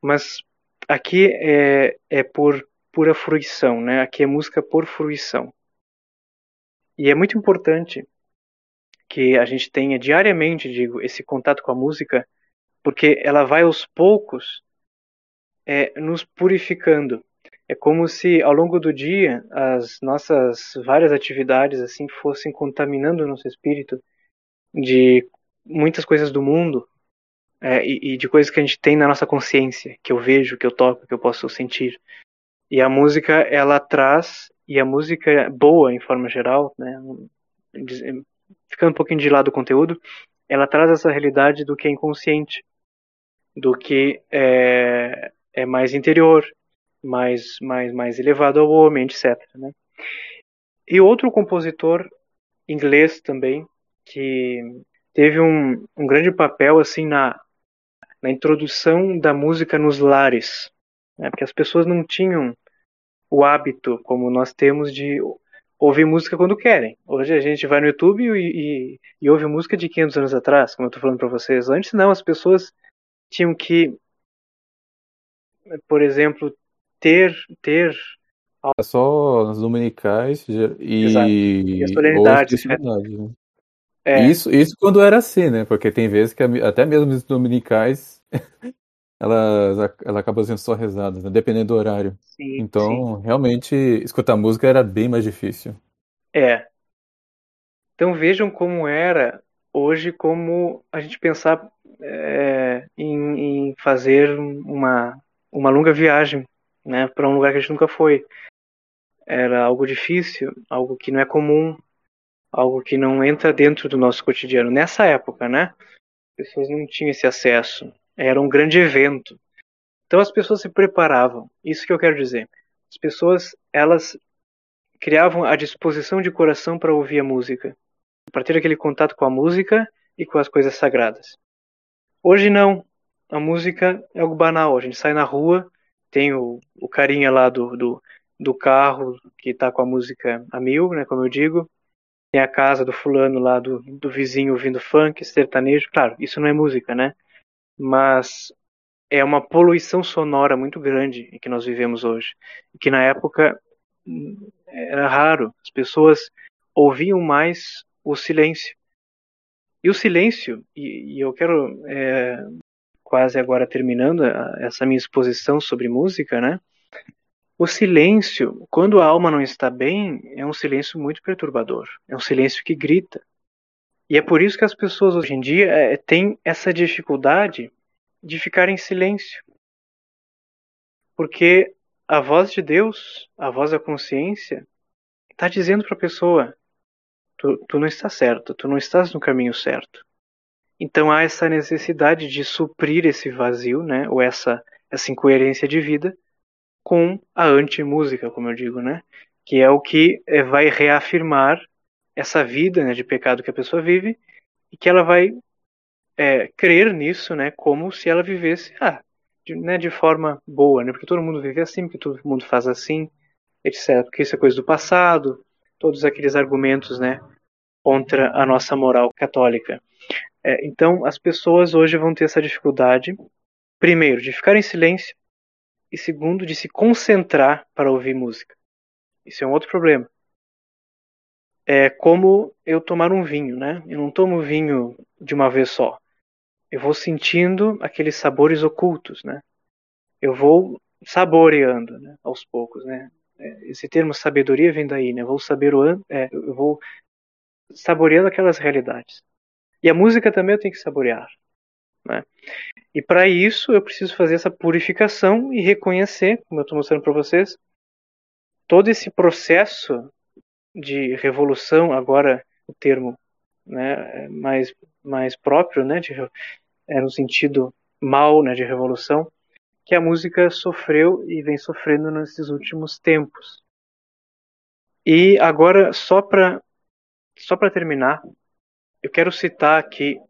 B: Mas aqui é, é por pura fruição, né? Aqui é música por fruição. E é muito importante que a gente tenha diariamente, digo, esse contato com a música, porque ela vai aos poucos é, nos purificando. É como se ao longo do dia as nossas várias atividades assim fossem contaminando o nosso espírito de muitas coisas do mundo é, e, e, de coisas que a gente tem na nossa consciência, que eu vejo, que eu toco, que eu posso sentir. E a música, ela traz, e a música boa, em forma geral, né, ficando um pouquinho de lado do conteúdo, ela traz essa realidade do que é inconsciente, do que é, é mais interior, mais, mais, mais elevado ao homem, etc. Né? E outro compositor inglês também, que teve um, um grande papel assim na, na introdução da música nos lares, né? porque as pessoas não tinham o hábito como nós temos de ouvir música quando querem. Hoje a gente vai no YouTube e, e, e ouve música de 500 anos atrás, como eu estou falando para vocês. Antes não, as pessoas tinham que, por exemplo, ter ter
A: é só nas dominicais e,
B: Exato. e a solenidade,
A: né? É. Isso, isso quando era assim, né? Porque tem vezes que até mesmo as dominicais ela, ela acaba sendo só rezada, né? dependendo do horário.
B: Sim,
A: então,
B: sim.
A: realmente, escutar música era bem mais difícil.
B: É. Então vejam como era hoje, como a gente pensar é, em, em, fazer uma, uma longa viagem né, para um lugar que a gente nunca foi. Era algo difícil, algo que não é comum, algo que não entra dentro do nosso cotidiano. Nessa época, né? As pessoas não tinham esse acesso. Era um grande evento. Então as pessoas se preparavam. Isso que eu quero dizer. As pessoas, elas criavam a disposição de coração para ouvir a música, para ter aquele contato com a música e com as coisas sagradas. Hoje não. A música é algo banal. A gente sai na rua, tem o, o carinha lá do, do, do carro que está com a música a mil, né, como eu digo, tem a casa do fulano lá, do, do vizinho ouvindo funk, sertanejo. Claro, isso não é música, né? Mas é uma poluição sonora muito grande que nós vivemos hoje. Que na época era raro. As pessoas ouviam mais o silêncio. E o silêncio, e, e eu quero é, quase agora terminando essa minha exposição sobre música, né? O silêncio, quando a alma não está bem, é um silêncio muito perturbador. É um silêncio que grita. E é por isso que as pessoas hoje em dia é, têm essa dificuldade de ficar em silêncio. Porque a voz de Deus, a voz da consciência, está dizendo para a pessoa: tu, tu não está certo, tu não estás no caminho certo. Então há essa necessidade de suprir esse vazio, né, ou essa, essa incoerência de vida, com a anti-música, como eu digo, né? Que é o que é, vai reafirmar essa vida né, de pecado que a pessoa vive e que ela vai é, crer nisso, né? Como se ela vivesse, ah, de, né, de forma boa, né? Porque todo mundo vive assim, porque todo mundo faz assim, etc. Porque isso é coisa do passado, todos aqueles argumentos, né? Contra a nossa moral católica. É, então, as pessoas hoje vão ter essa dificuldade, primeiro, de ficar em silêncio e segundo, de se concentrar para ouvir música. Isso é um outro problema. É como eu tomar um vinho, né? Eu não tomo vinho de uma vez só. Eu vou sentindo aqueles sabores ocultos, né? Eu vou saboreando, né? Aos poucos, né? É, esse termo sabedoria vem daí, né? Eu vou saber é, eu vou saboreando aquelas realidades. E a música também eu tenho que saborear. Né? E para isso eu preciso fazer essa purificação e reconhecer, como eu estou mostrando para vocês, todo esse processo de revolução, agora o termo né, mais, mais próprio, né, de, é no sentido mal né, de revolução, que a música sofreu e vem sofrendo nesses últimos tempos. E agora, só para só terminar, eu quero citar aqui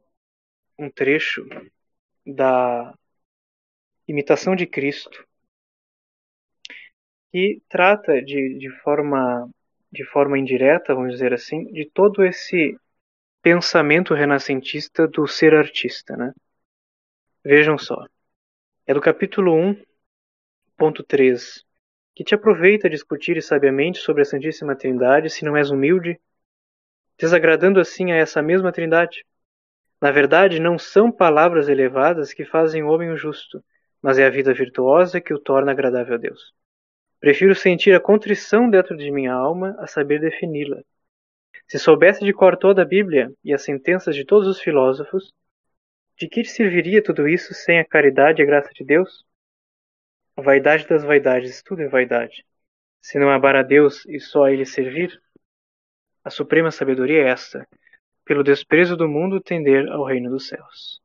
B: um trecho da Imitação de Cristo, que trata de, de, forma, de forma indireta, vamos dizer assim, de todo esse pensamento renascentista do ser artista. Né? Vejam só. É do capítulo 1, ponto 3. Que te aproveita discutir sabiamente sobre a Santíssima Trindade se não és humilde, desagradando assim a essa mesma Trindade? Na verdade, não são palavras elevadas que fazem o homem o justo, mas é a vida virtuosa que o torna agradável a Deus. Prefiro sentir a contrição dentro de minha alma a saber defini-la. Se soubesse de cor toda a Bíblia e as sentenças de todos os filósofos, de que serviria tudo isso sem a caridade e a graça de Deus? A vaidade das vaidades, tudo é vaidade. Se não amar a Deus e só a Ele servir, a suprema sabedoria é esta: pelo desprezo do mundo tender ao reino dos céus.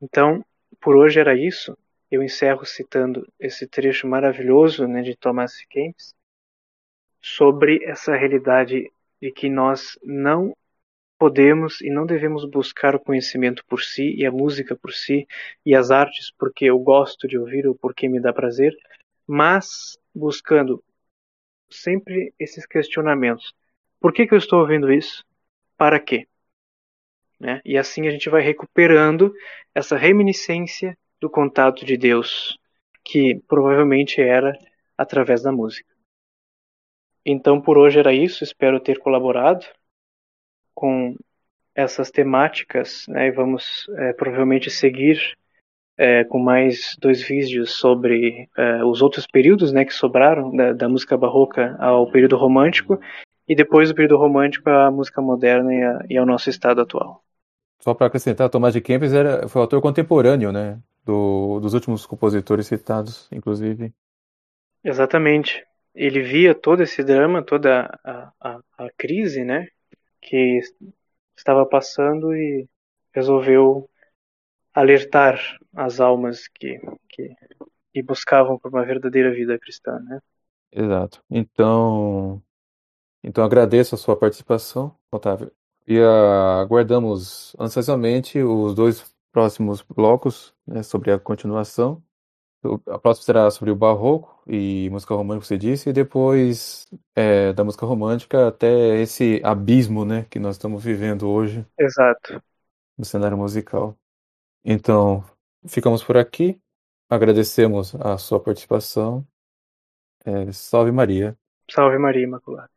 B: Então, por hoje era isso. Eu encerro citando esse trecho maravilhoso né, de Thomas Kempis sobre essa realidade de que nós não podemos e não devemos buscar o conhecimento por si e a música por si e as artes porque eu gosto de ouvir ou porque me dá prazer, mas buscando sempre esses questionamentos. Por que, que eu estou ouvindo isso? Para quê? Né? E assim a gente vai recuperando essa reminiscência do contato de Deus, que provavelmente era através da música. Então por hoje era isso, espero ter colaborado com essas temáticas, né, e vamos é, provavelmente seguir é, com mais dois vídeos sobre é, os outros períodos né, que sobraram da, da, música barroca ao período romântico e depois do período romântico à música moderna e, a, e ao nosso estado atual.
A: Só para acrescentar, Tomás de Kempis era, foi autor contemporâneo né, do, dos últimos compositores citados, inclusive.
B: Exatamente. Ele via todo esse drama, toda a, a, a crise né, que estava passando e resolveu alertar as almas que, que, que buscavam por uma verdadeira vida cristã, né?
A: Exato. Então, então agradeço a sua participação, Otávio, e aguardamos ansiosamente os dois próximos blocos né, sobre a continuação a próxima será sobre o barroco e música romântica, você disse, e depois é, da música romântica até esse abismo né, que nós estamos vivendo hoje.
B: Exato.
A: No cenário musical. Então, ficamos por aqui. Agradecemos a sua participação. É, salve Maria.
B: Salve Maria Imaculada.